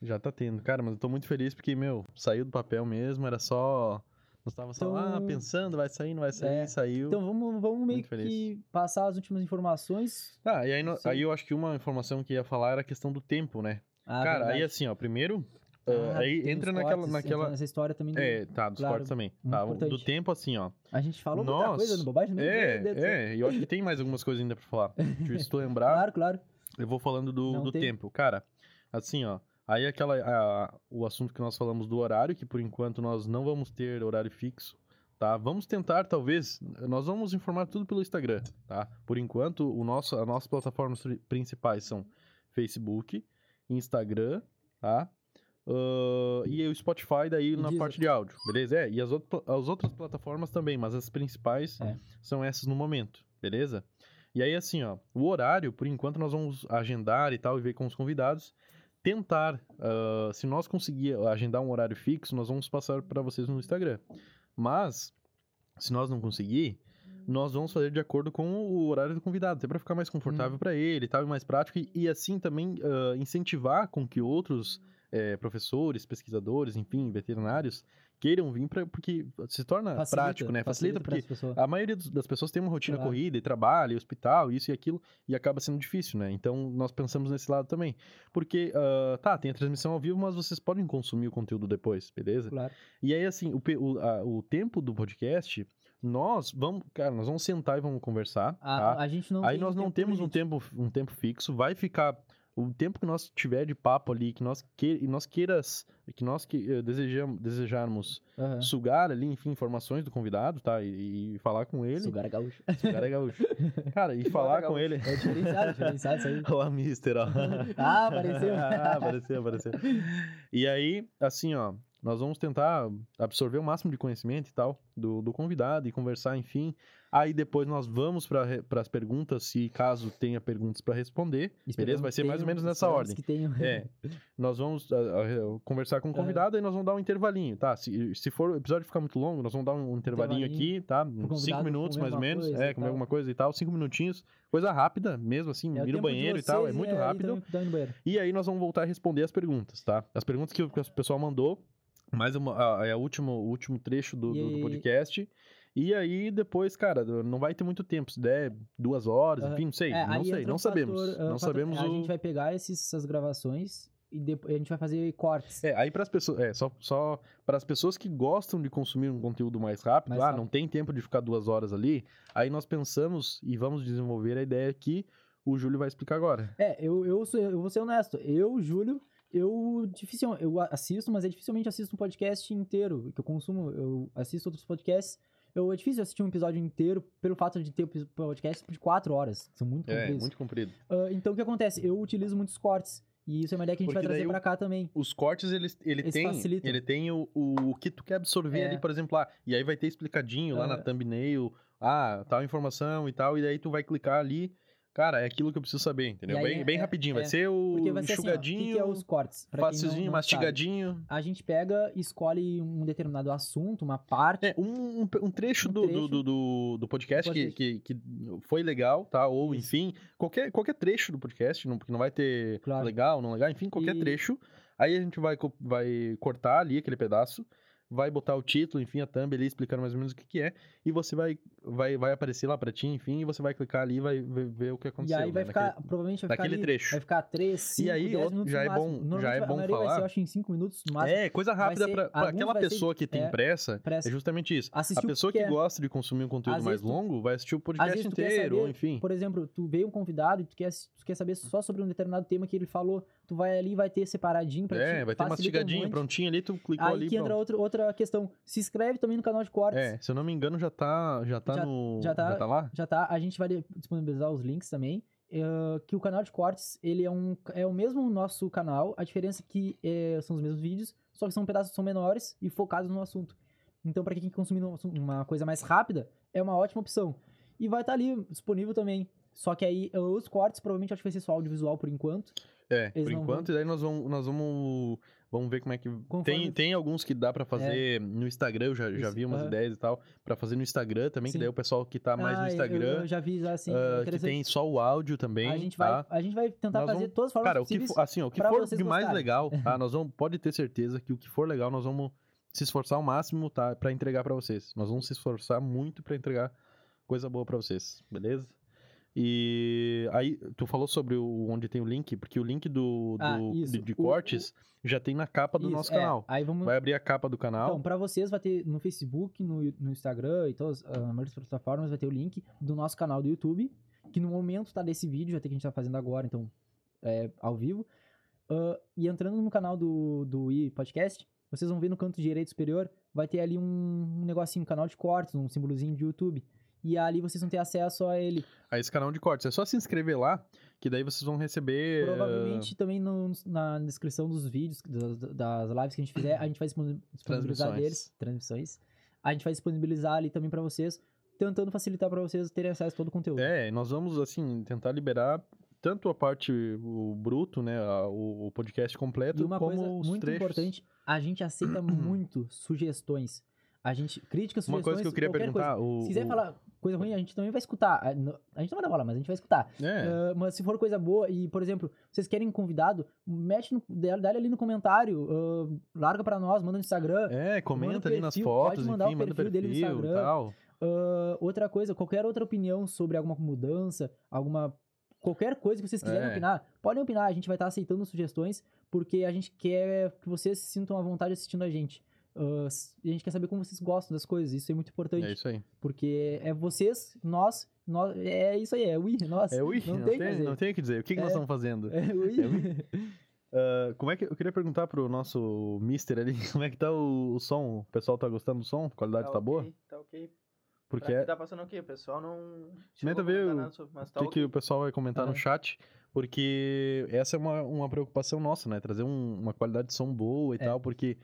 Já tá tendo. Cara, mas eu tô muito feliz porque, meu, saiu do papel mesmo, era só... Nós tava só, Então- ah, pensando, vai sair, não vai sair, É. saiu. Então vamos, vamos meio que passar as últimas informações. Ah, e aí, no- aí eu acho que uma informação que ia falar era a questão do tempo, né? Ah, Cara, aí verdade. assim, ó, primeiro, Ah, aí entra naquela... cortes, naquela... entra nessa história também. do- É, tá, dos Claro, cortes também. Tá, do tempo, assim, ó. A gente falou muita Nossa, coisa no bobagem? É, do céu. é, e eu acho que tem mais algumas coisas ainda pra falar. Deixa eu tu lembrar, Claro, claro. eu vou falando do, Não do tem. tempo. Cara, assim, ó, aí aquela, a- o assunto que nós falamos do horário, que por enquanto nós não vamos ter horário fixo, tá? Vamos tentar, talvez, nós vamos informar tudo pelo Instagram, tá? Por enquanto, o nosso, as nossas plataformas pri- principais são Facebook, Instagram, tá? Ah, e o Spotify daí E na Deezer. parte de áudio, beleza? É, e as, outro- as outras plataformas também, mas as principais É. são essas no momento, beleza? E aí, assim, ó, o horário, por enquanto, nós vamos agendar e tal, e ver com os convidados. tentar, ah, se nós conseguir agendar um horário fixo, nós vamos passar para vocês no Instagram. Mas, se nós não conseguir, nós vamos fazer de acordo com o horário do convidado, até para ficar mais confortável para ele e tal, e mais prático, e, e assim também ah, incentivar com que outros eh, professores, pesquisadores, enfim, veterinários, queiram vir, pra, porque se torna Facilita, prático, né? Facilita, pra porque a maioria das pessoas tem uma rotina Claro. corrida, e trabalho, e hospital, isso e aquilo, e acaba sendo difícil, né? Então, nós pensamos nesse lado também. Porque, ah, tá, tem a transmissão ao vivo, mas vocês podem consumir o conteúdo depois, beleza? Claro. E aí, assim, o, o, a- o tempo do podcast, nós vamos, cara, nós vamos sentar e vamos conversar, A, tá? a gente não Aí nós não tempo temos um tempo, um tempo fixo, vai ficar o tempo que nós tiver de papo ali, que nós, que, e nós queiras, que nós que, eh, desejam, desejarmos Aham. sugar ali, enfim, informações do convidado, tá? E, e falar com ele. Sugar a gaúcho. Sugar é gaúcho. Cara, e falar com gaúcho. ele. É diferenciado, diferenciado isso aí. Olá, mister, ó. Ah, apareceu. ah, apareceu, apareceu. E aí, assim, ó, nós vamos tentar absorver o máximo de conhecimento e tal do, do convidado e conversar, enfim. Aí depois nós vamos para as perguntas, se caso tenha perguntas para responder. Beleza? Vai ser mais ou menos nessa Esperamos ordem. Que tenham. É, nós vamos conversar com o Aham. convidado e nós vamos dar um intervalinho, tá? Se, se for o episódio ficar muito longo, nós vamos dar um intervalinho Intervalinho. aqui, tá? cinco minutos, mais ou menos. É, comer alguma coisa e tal. Cinco minutinhos. Coisa rápida mesmo, assim, É o ir no banheiro e tal. É muito aí rápido. banheiro. E aí nós vamos voltar a responder as perguntas, tá? As perguntas que o pessoal mandou. Mais uma, é o último, o último trecho do, do- do podcast. E aí, depois, cara, não vai ter muito tempo. Se der duas horas, Aham. enfim, não sei. É, não sei, não sabemos. ah, não fator- sabemos A o. gente vai pegar esses- essas gravações e depois a gente vai fazer cortes. É, aí para as pessoas, é, só, só para as pessoas que gostam de consumir um conteúdo mais rápido, Mais ah, rápido. não tem tempo de ficar duas horas ali, aí nós pensamos e vamos desenvolver a ideia que o Júlio vai explicar agora. É, eu, eu, sou, eu vou ser honesto. Eu, Júlio, eu dificilmente eu assisto, mas é dificilmente assisto um podcast inteiro que eu consumo. Eu assisto outros podcasts. Eu, é difícil assistir um episódio inteiro pelo fato de ter podcast de quatro horas. São muito É, compridos. muito comprido. Ah, então o que acontece? Eu utilizo muitos cortes. E isso é uma ideia que a gente Porque vai trazer daí pra cá também. Os cortes, ele, ele Eles tem, facilitam. ele tem o, o que tu quer absorver É. ali, por exemplo, lá. E aí vai ter explicadinho lá na thumbnail, ah, tal informação e tal, e daí tu vai clicar ali. Cara, é aquilo que eu preciso saber, entendeu? Aí, bem, bem é- rapidinho. Vai é. ser o vai ser assim, ó, que enxugadinho, que é os cortes? Facilzinho, não sabe. mastigadinho. A gente pega e escolhe um determinado assunto, uma parte. É, um, um, trecho, Um do, trecho. do, do, do podcast, que, Podcast. que, que foi legal, tá? Ou, Isso. enfim, qualquer, qualquer trecho do podcast, não, porque não vai ter Claro. legal, não legal, enfim, qualquer E- trecho. Aí a gente vai, vai cortar ali aquele pedaço, vai botar o título, enfim, a thumb ali, explicando mais ou menos o que, que é, e você vai, vai, vai aparecer lá pra ti, enfim, e você vai clicar ali e vai ver, o que E aconteceu. aí vai né, ficar, naquele- provavelmente vai ficar naquele ali, trecho. Vai ficar 3, 5, aí, 10 outro- minutos já é bom- já é bom maioria vai falar. ser, eu acho, em 5 minutos no máximo. É, coisa rápida alguns aquela vai ser, pessoa que tem é, pressa, pressa. é justamente isso. Assistir A pessoa que, quer. gosta de consumir um conteúdo mais tu- longo vai assistir o podcast inteiro, ou saber, enfim. Por exemplo, tu veio um convidado e tu quer, tu quer saber só sobre um determinado tema que ele falou. Tu vai ali e vai ter separadinho pra. É, vai ter mastigadinho, muito. prontinho ali, tu clicou Aí ali que pronto. entra outra, outra questão. Se inscreve também no canal de cortes. É, se eu não me engano, já tá, já tá Já- no. já tá- lá? Já tá, a gente vai disponibilizar os links também. eh, que o canal de cortes, ele é, um, é o mesmo nosso canal, a diferença é que eh, são os mesmos vídeos, só que são pedaços são menores e focados no assunto. Então, para quem consumir um assunto- uma coisa mais rápida, é uma ótima opção. E vai estar ali disponível também. Só que aí, os cortes, provavelmente acho que vai ser só audiovisual por enquanto. É, Eles por enquanto, e daí nós vamos, nós vamos, vamos ver como é que... Tem, tem alguns que dá pra fazer no Instagram, eu já, já É. Vi umas ideias e tal, pra fazer no Instagram também, que Sim. daí o pessoal que tá mais Ah, no eu- Instagram, Eu, já vi assim, ah, que tem só o áudio também, a, gente tá? vai, a gente vai tentar Nós fazer vamos- todas as formas Cara, o que for, assim, ó, o que for de mais gostarem. legal, tá? Nós vamos, pode ter certeza que o que for legal, nós vamos se esforçar ao máximo, tá? Pra entregar pra vocês. Nós vamos se esforçar muito pra entregar coisa boa pra vocês, beleza? E aí, tu falou sobre o onde tem o link, porque o link do, Ah, do- isso. de, de O- cortes já tem na capa do Isso, nosso é, canal. Aí vamos, Vai abrir a capa do canal. Então, pra vocês vai ter no Facebook, no, no Instagram e todas as das plataformas vai ter o link do nosso canal do YouTube, que no momento tá desse vídeo, já tem que a gente tá fazendo agora, então é ao vivo. Ah, e entrando no canal do, do i Podcast, vocês vão ver no canto direito superior, vai ter ali um, um negocinho, um canal de cortes, um símbolozinho de YouTube. E ali vocês vão ter acesso a ele. a esse canal de cortes. É só se inscrever lá, que daí vocês vão receber. Provavelmente também no- na descrição dos vídeos, das, das lives que a gente fizer, a gente vai disponi- disponibilizar Transmissões. deles, transmissões. A gente vai disponibilizar ali também pra vocês, tentando facilitar pra vocês terem acesso a todo o conteúdo. É, nós vamos, assim, tentar liberar tanto a parte, o bruto, né, a- o, podcast completo, E uma como coisa os muito trechos. importante, a gente aceita muito sugestões. A gente críticas, Uma sugestões, coisa que eu queria coisa. perguntar, o, Se quiser o- falar coisa ruim, a gente também vai escutar. A gente não vai dar bola, mas a gente vai escutar. É, Ah, mas se for coisa boa e, por exemplo, vocês querem convidado, mete no, dá ali no comentário, ah, larga pra nós, manda no Instagram. é, comenta ali nas perfil, fotos, pode mandar o enfim, manda perfil dele no perfil Instagram. tal. Ah, outra coisa, qualquer outra opinião sobre alguma mudança, alguma. Qualquer coisa que vocês quiserem É. opinar, podem opinar, a gente vai estar aceitando sugestões, porque a gente quer que vocês se sintam à vontade assistindo a gente. E a gente quer saber como vocês gostam das coisas, isso é muito importante. É isso aí. Porque é vocês, nós, nós é isso aí, é we, nós. É o I, não, não, tem, tem, que não tem o que dizer. O que, que nós É. estamos fazendo? É we. É Ah, como é que eu queria perguntar pro nosso mister ali, como é que tá o, o som? O pessoal tá gostando do som? A qualidade tá, boa? ok, Tá ok. Porque Pra é, tá passando o quê? O pessoal não. Comenta chegou a ver o sobre, tá que, que ok. o pessoal vai comentar no Aham. chat, porque essa é uma, uma preocupação nossa, né? Trazer um- uma qualidade de som boa e É. tal, porque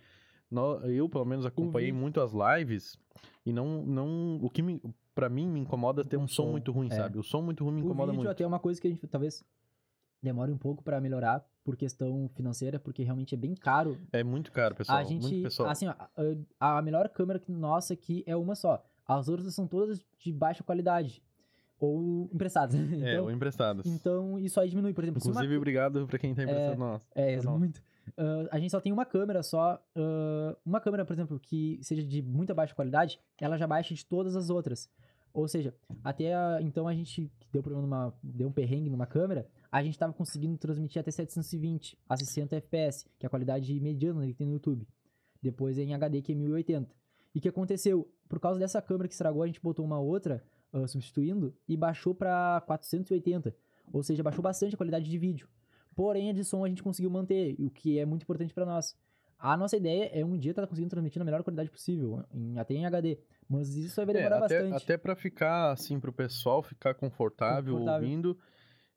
eu, pelo menos, acompanhei muito as lives e não, não o que me, pra mim me incomoda é ter O um som, som, muito ruim, é. sabe? O som muito ruim me O incomoda vídeo muito. até é uma coisa que a gente talvez demore um pouco pra melhorar por questão financeira, porque realmente é bem caro. É muito caro, pessoal. a gente, muito pessoal. assim, ó, a, a melhor câmera nossa aqui é uma só. As outras são todas de baixa qualidade ou emprestadas. é, então, ou emprestadas. então isso aí diminui, por exemplo, se uma Inclusive, obrigado pra quem tá emprestando nós. É, nós. muito. Ah, a gente só tem uma câmera só. ah, uma câmera, por exemplo, que seja de muita baixa qualidade, ela já baixa de todas as outras. Ou seja, até a- então a gente deu problema numa, deu um perrengue numa câmera, a gente tava conseguindo transmitir até 720 a 60 FPS, que é a qualidade mediana que tem no YouTube. Depois é em HD que é 1080. E o que aconteceu? Por causa dessa câmera que estragou, a gente botou uma outra ah, substituindo e baixou pra 480. Ou seja, baixou bastante a qualidade de vídeo. Porém, a de som a gente conseguiu manter, o que é muito importante pra nós. A nossa ideia é um dia estar conseguindo transmitir na melhor qualidade possível, em- até em HD. Mas isso vai É, demorar até, bastante. até pra ficar, assim, pro pessoal ficar confortável, Confortável. ouvindo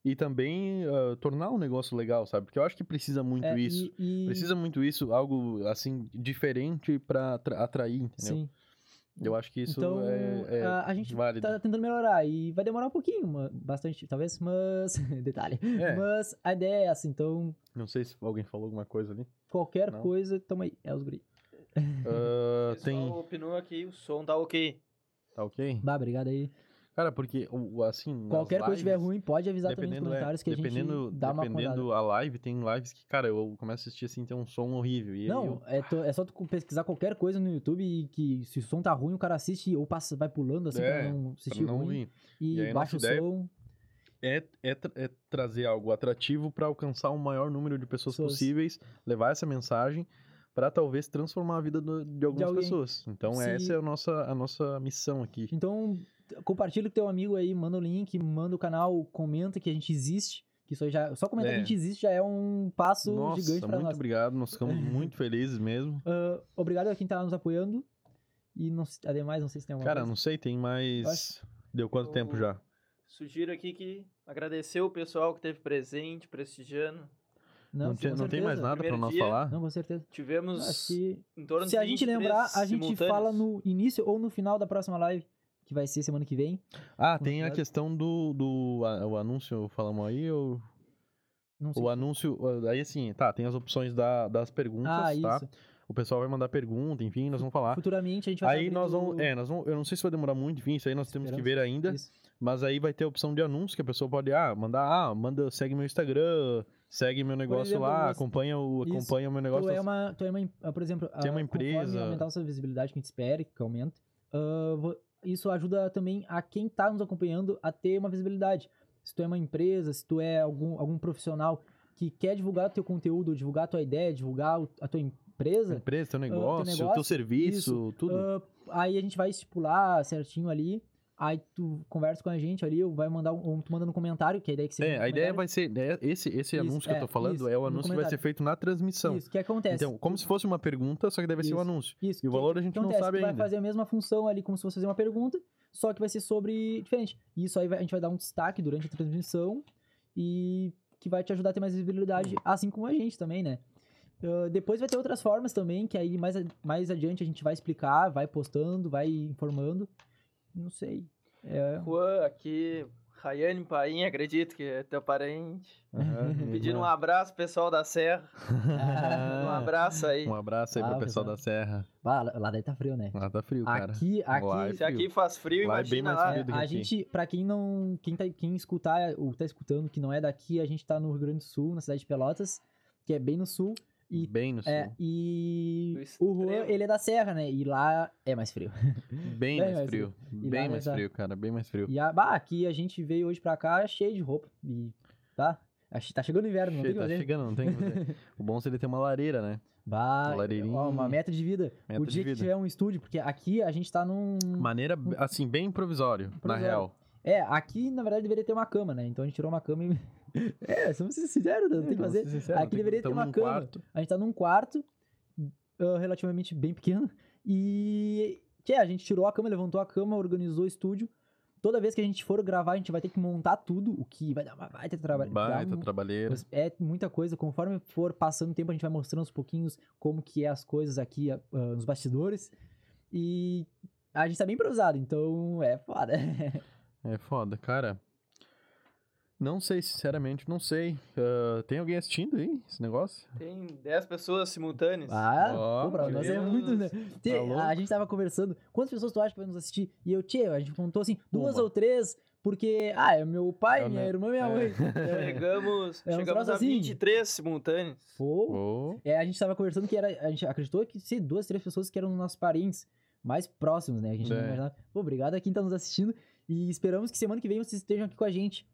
e também ah, tornar um negócio legal, sabe? Porque eu acho que precisa muito É, isso. E, e- Precisa muito isso, algo assim, diferente pra atra- atrair, entendeu? Sim. Eu acho que isso então, é, é a, a gente válido. tá tentando melhorar e vai demorar um pouquinho, ma- bastante, talvez, mas. detalhe. É. Mas a ideia é essa, então, Não sei se alguém falou alguma coisa ali. qualquer Não. coisa, tamo aí. É os guri. O pessoal tem. opinou aqui, o som tá ok. Tá ok? Bah, obrigado aí. Cara, porque, assim. Qualquer coisa que estiver lives, ruim, pode avisar também nos é, comentários que a gente dependendo, dá uma dependendo a live, tem lives que, cara, eu começo a assistir assim, tem um som horrível. E Não, eu- é, to- é só tu pesquisar qualquer coisa no YouTube e que se o som tá ruim, o cara assiste ou passa, vai pulando assim É, pra não pra assistir não ruim. E, E baixa o som. é, é, é trazer algo atrativo para alcançar o maior número de pessoas Pessoas. possíveis, levar essa mensagem para talvez transformar a vida do- de algumas alguém. pessoas. Então Se- essa é a nossa, a nossa missão aqui. Então, compartilha com teu amigo aí, manda o link, manda o canal, comenta que a gente existe. Que isso aí já. Só comentar É. que a gente existe já é um passo Nossa, gigante pra muito nós. obrigado, nós ficamos muito felizes mesmo. Ah, obrigado a quem tá nos apoiando. E não, ademais, não sei se tem alguma Cara, coisa. não sei, tem mais. acho- Deu quanto tempo Eu- já? Sugiro aqui que agradecer o pessoal que teve presente, prestigiando. Não, Não, não tem mais nada para nós dia- falar? Não, com certeza. Tivemos Acho que em torno se de a gente 23 lembrar, a gente simultâneos. fala no início ou no final da próxima live, que vai ser semana que vem. Ah, tem a questão do, do a- o anúncio, falamos aí, ou o anúncio, ah, aí assim, tá, tem as opções da- das perguntas, ah, tá? isso. O pessoal vai mandar pergunta, enfim, nós vamos falar. Futuramente a gente vai Aí nós vamos, é, nós vamos, eu não sei se vai demorar muito, enfim, isso aí nós temos que ver ainda, Isso. mas aí vai ter a opção de anúncio que a pessoa pode, ah, mandar, ah, manda, segue meu Instagram, segue meu negócio exemplo, lá, acompanha o, Isso. acompanha o meu negócio. Tu é uma, tu é uma, ah, por exemplo, Tem uma ah, empresa- aumentar a sua visibilidade que a gente espera, que aumenta, ah, vo- isso ajuda também a quem tá nos acompanhando a ter uma visibilidade. Se tu é uma empresa, se tu é algum, algum profissional que quer divulgar teu conteúdo, divulgar tua ideia, divulgar o- a tua empresa, empresa, teu negócio, o teu negócio, serviço, tudo. ah, aí a gente vai estipular certinho ali, aí tu conversa com a gente ali, ou vai mandar um, ou tu manda no comentário, que a ideia é que seja é, a ideia vai ser, né, esse, esse Isso, anúncio que eu é, tô falando isso, é o anúncio que vai ser feito na transmissão. Isso, o que acontece? Então, como se fosse uma pergunta, só que deve ser o Isso. anúncio. Isso, E o que- valor a que gente não acontece? sabe Tu vai ainda. fazer a mesma função ali como se fosse fazer uma pergunta, só que vai ser sobre diferente. E isso aí vai- a gente vai dar um destaque durante a transmissão e que vai te ajudar a ter mais visibilidade, assim como a gente também, né? Ah, depois vai ter outras formas também, que aí mais, a- mais adiante a gente vai explicar, vai postando, vai informando. Não sei. É, Juan aqui Rayane Paim, acredito que é teu parente. Aham, Pedindo um abraço, pessoal da Serra. Um abraço aí. Um abraço aí Ah, pro pessoal da Serra. Ah, lá lá daí tá frio, né? Lá tá frio, cara. Aqui, aqui, Lá é Se aqui faz frio, Lá é bem imagina mais lá. frio do que a aqui. gente, pra quem não, quem, tá, quem escutar ou tá escutando que não é daqui, a gente tá no Rio Grande do Sul, na cidade de Pelotas, que é bem no sul. E, Bem no sul. é, e o Juan, ele é da Serra, né? E lá é mais frio. Bem bem mais mais frio. E Bem lá mais vai tá- frio, cara. Bem mais frio. E a, bah, aqui a gente veio hoje pra cá cheio de roupa. E, tá? Que Tá chegando o inverno, não tem o que tá fazer. chegando, não tem o que fazer. O bom seria ter uma lareira, né? Bah, Lareirinha. ó, uma meta de vida. Meta o de dia que vida. tiver um estúdio, porque aqui a gente tá num. Maneira, assim, bem improvisório, na real. É, aqui na verdade deveria ter uma cama, né? Então a gente tirou uma cama e. é, ser sinceros, não tem que fazer. ser sinceros, Aqui deveria ter uma cama. quarto. A gente tá num quarto ah, relativamente bem pequeno. E. Que a gente tirou a cama, levantou a cama, organizou o estúdio. Toda vez que a gente for gravar, a gente vai ter que montar tudo, o que vai dar uma baita trabalho. Baita trabalheira. É muita coisa. Conforme for passando o tempo, a gente vai mostrando aos pouquinhos como que é as coisas aqui ah, nos bastidores. E a gente tá bem improvisado, então é foda. É foda, cara. Não sei, sinceramente, não sei. Ah, tem alguém assistindo aí esse negócio? Tem 10 pessoas simultâneas. Ah, Ó, pô, pra nós é muito, né? Tá a gente tava conversando, quantas pessoas tu acha que vai nos assistir? E eu, tchê, a gente contou assim, duas Uma. ou três, porque, ah, é meu pai, É o minha irmã, minha é. mãe. Chegamos, É chegamos a assim. 23 simultâneos. Pô, Ô, é, a gente tava conversando que era, a gente acreditou que ser duas, três pessoas que eram nossos parentes mais próximos, né? A gente não É. imaginava. Pô, obrigado a quem tá nos assistindo e esperamos que semana que vem vocês estejam aqui com a gente,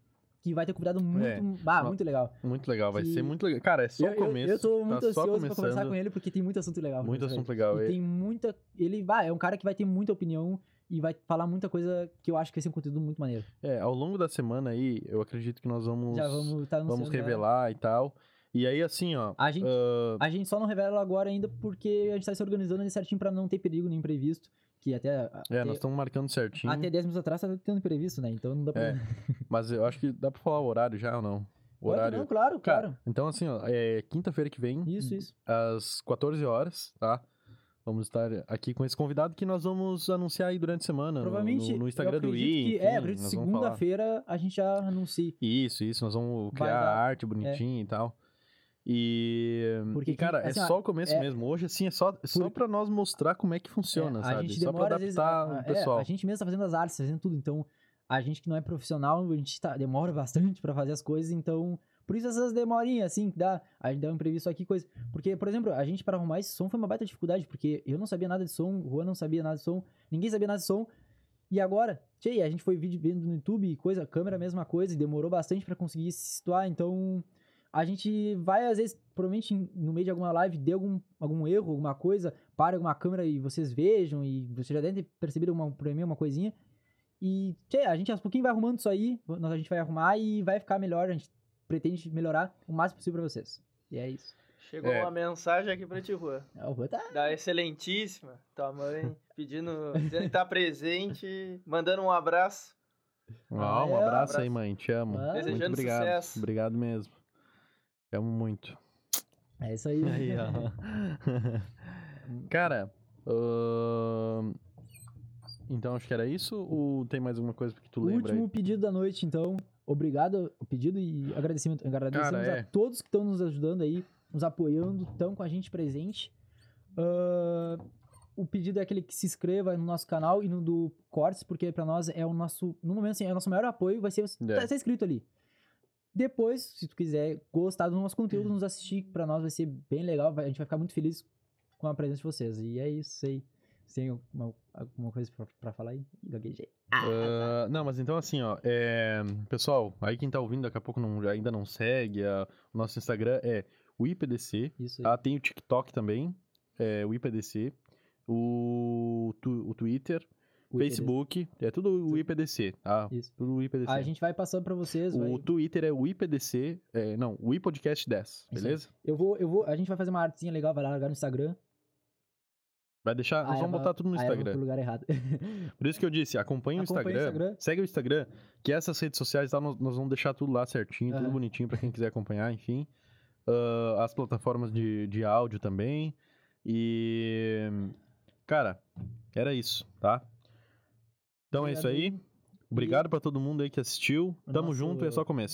que vai ter convidado muito, É. bah, muito legal. muito legal, vai Que- ser muito legal. Cara, é só eu, o eu- começo. eu, tô muito tá ansioso pra conversar com ele, porque tem muito assunto legal. Muito assunto ele. legal. E E- tem muita. Ele vai, é um cara que vai ter muita opinião e vai falar muita coisa que eu acho que vai ser um conteúdo muito maneiro. É, ao longo da semana aí, eu acredito que nós vamos, Já vamos estar vamos revelar e tal. E aí, assim, ó. A gente, ah, a gente só não revela agora ainda porque a gente tá se organizando ali certinho pra não ter perigo nem imprevisto. Que até. é, até, nós estamos marcando certinho. até 10 minutos atrás tá tendo imprevisto, né? Então não dá pra. É, Mas eu acho que dá pra falar o horário já ou não? O Pode, horário. Não, claro, Cara, claro. Então, assim, ó, é quinta-feira que vem, Isso, isso. às 14 horas, tá? Vamos estar aqui com esse convidado que nós vamos anunciar aí durante a semana. Provavelmente. No, no Instagram do I. é, acredito segunda-feira a gente já anuncia. Isso, isso, nós vamos criar arte bonitinha e tal. E, Porque e, cara, que- assim, é só o começo é- mesmo. Hoje, assim, é só, só Por- pra nós mostrar como é que funciona, É, sabe? A gente só demora, pra vezes, adaptar a- o pessoal. É, a gente mesmo tá fazendo as artes, fazendo tudo, então a gente que não é profissional, a gente tá, demora bastante pra fazer as coisas, então por isso essas demorinhas, assim, que dá, a gente dá um imprevisto aqui, coisa. Porque, por exemplo, a gente pra arrumar esse som foi uma baita dificuldade, porque eu não sabia nada de som, o Juan não sabia nada de som, ninguém sabia nada de som, e agora, tchê, a gente foi vídeo vendo no YouTube e coisa, câmera mesma coisa, e demorou bastante pra conseguir se situar, então a gente vai, às vezes, provavelmente no meio de alguma live, dê algum, algum erro, alguma coisa, para alguma câmera e vocês vejam, e vocês já devem ter percebido uma, por mim, uma coisinha. E, tchê, a gente aos pouquinhos vai arrumando isso aí, a gente vai arrumar e vai ficar melhor, a gente pretende melhorar o máximo possível pra vocês. E é isso. Chegou É. uma mensagem aqui pra ti, Rua. É, O Juan tá... Da excelentíssima, tua mãe, pedindo, dizendo que tá presente, mandando um abraço. Ah, um é, abraço aí, abraço. mãe. Te amo. Ah. Muito Desejando obrigado. sucesso. Obrigado mesmo. Te amo muito. É isso aí. Aí, ó. Cara, ahn, então acho que era isso ou tem mais alguma coisa que tu O lembra último aí? pedido da noite, então. Obrigado, o pedido e agradecimento. Agradecemos Cara, é. a todos que estão nos ajudando aí, nos apoiando, estão com a gente presente. Ah, o pedido é aquele que se inscreva no nosso canal e no do Cortes, porque pra nós é o nosso, no momento assim, é o nosso maior apoio, vai ser você É. tá, tá inscrito ali. Depois, se tu quiser gostar do nosso conteúdo, nos assistir, pra nós vai ser bem legal, vai- a gente vai ficar muito feliz com a presença de vocês. E é isso aí. Você tem alguma, alguma coisa pra, pra falar aí? Gaguejei. Ah, não, mas então assim, ó, é, pessoal, aí quem tá ouvindo daqui a pouco não- ainda não segue, a- o nosso Instagram é o IPDC, Isso aí. tá? Tem o TikTok também, é o IPDC, o, tu- o Twitter, O. Facebook, é tudo o IPDC, tá? Isso. Tudo o IPDC. A gente vai passando pra vocês. O vai- Twitter é o IPDC, é, não, o iPodcast 10, Isso aí. beleza? Eu vou, eu vou, a gente vai fazer uma artezinha legal, vai lá largar no Instagram. Vai deixar, nós vamos Eva- botar tudo no foi Instagram. pro lugar errado. Por isso que eu disse, acompanha o Acompanha o Instagram, Instagram. segue o Instagram, que essas redes sociais, tá, nós, nós vamos deixar tudo lá certinho, tudo Aham. bonitinho pra quem quiser acompanhar, enfim. Ah, as plataformas de, de áudio também. E. Cara, era isso, tá? Então é isso aí. Obrigado pra todo mundo aí que assistiu. Tamo nosso- junto e é só começo.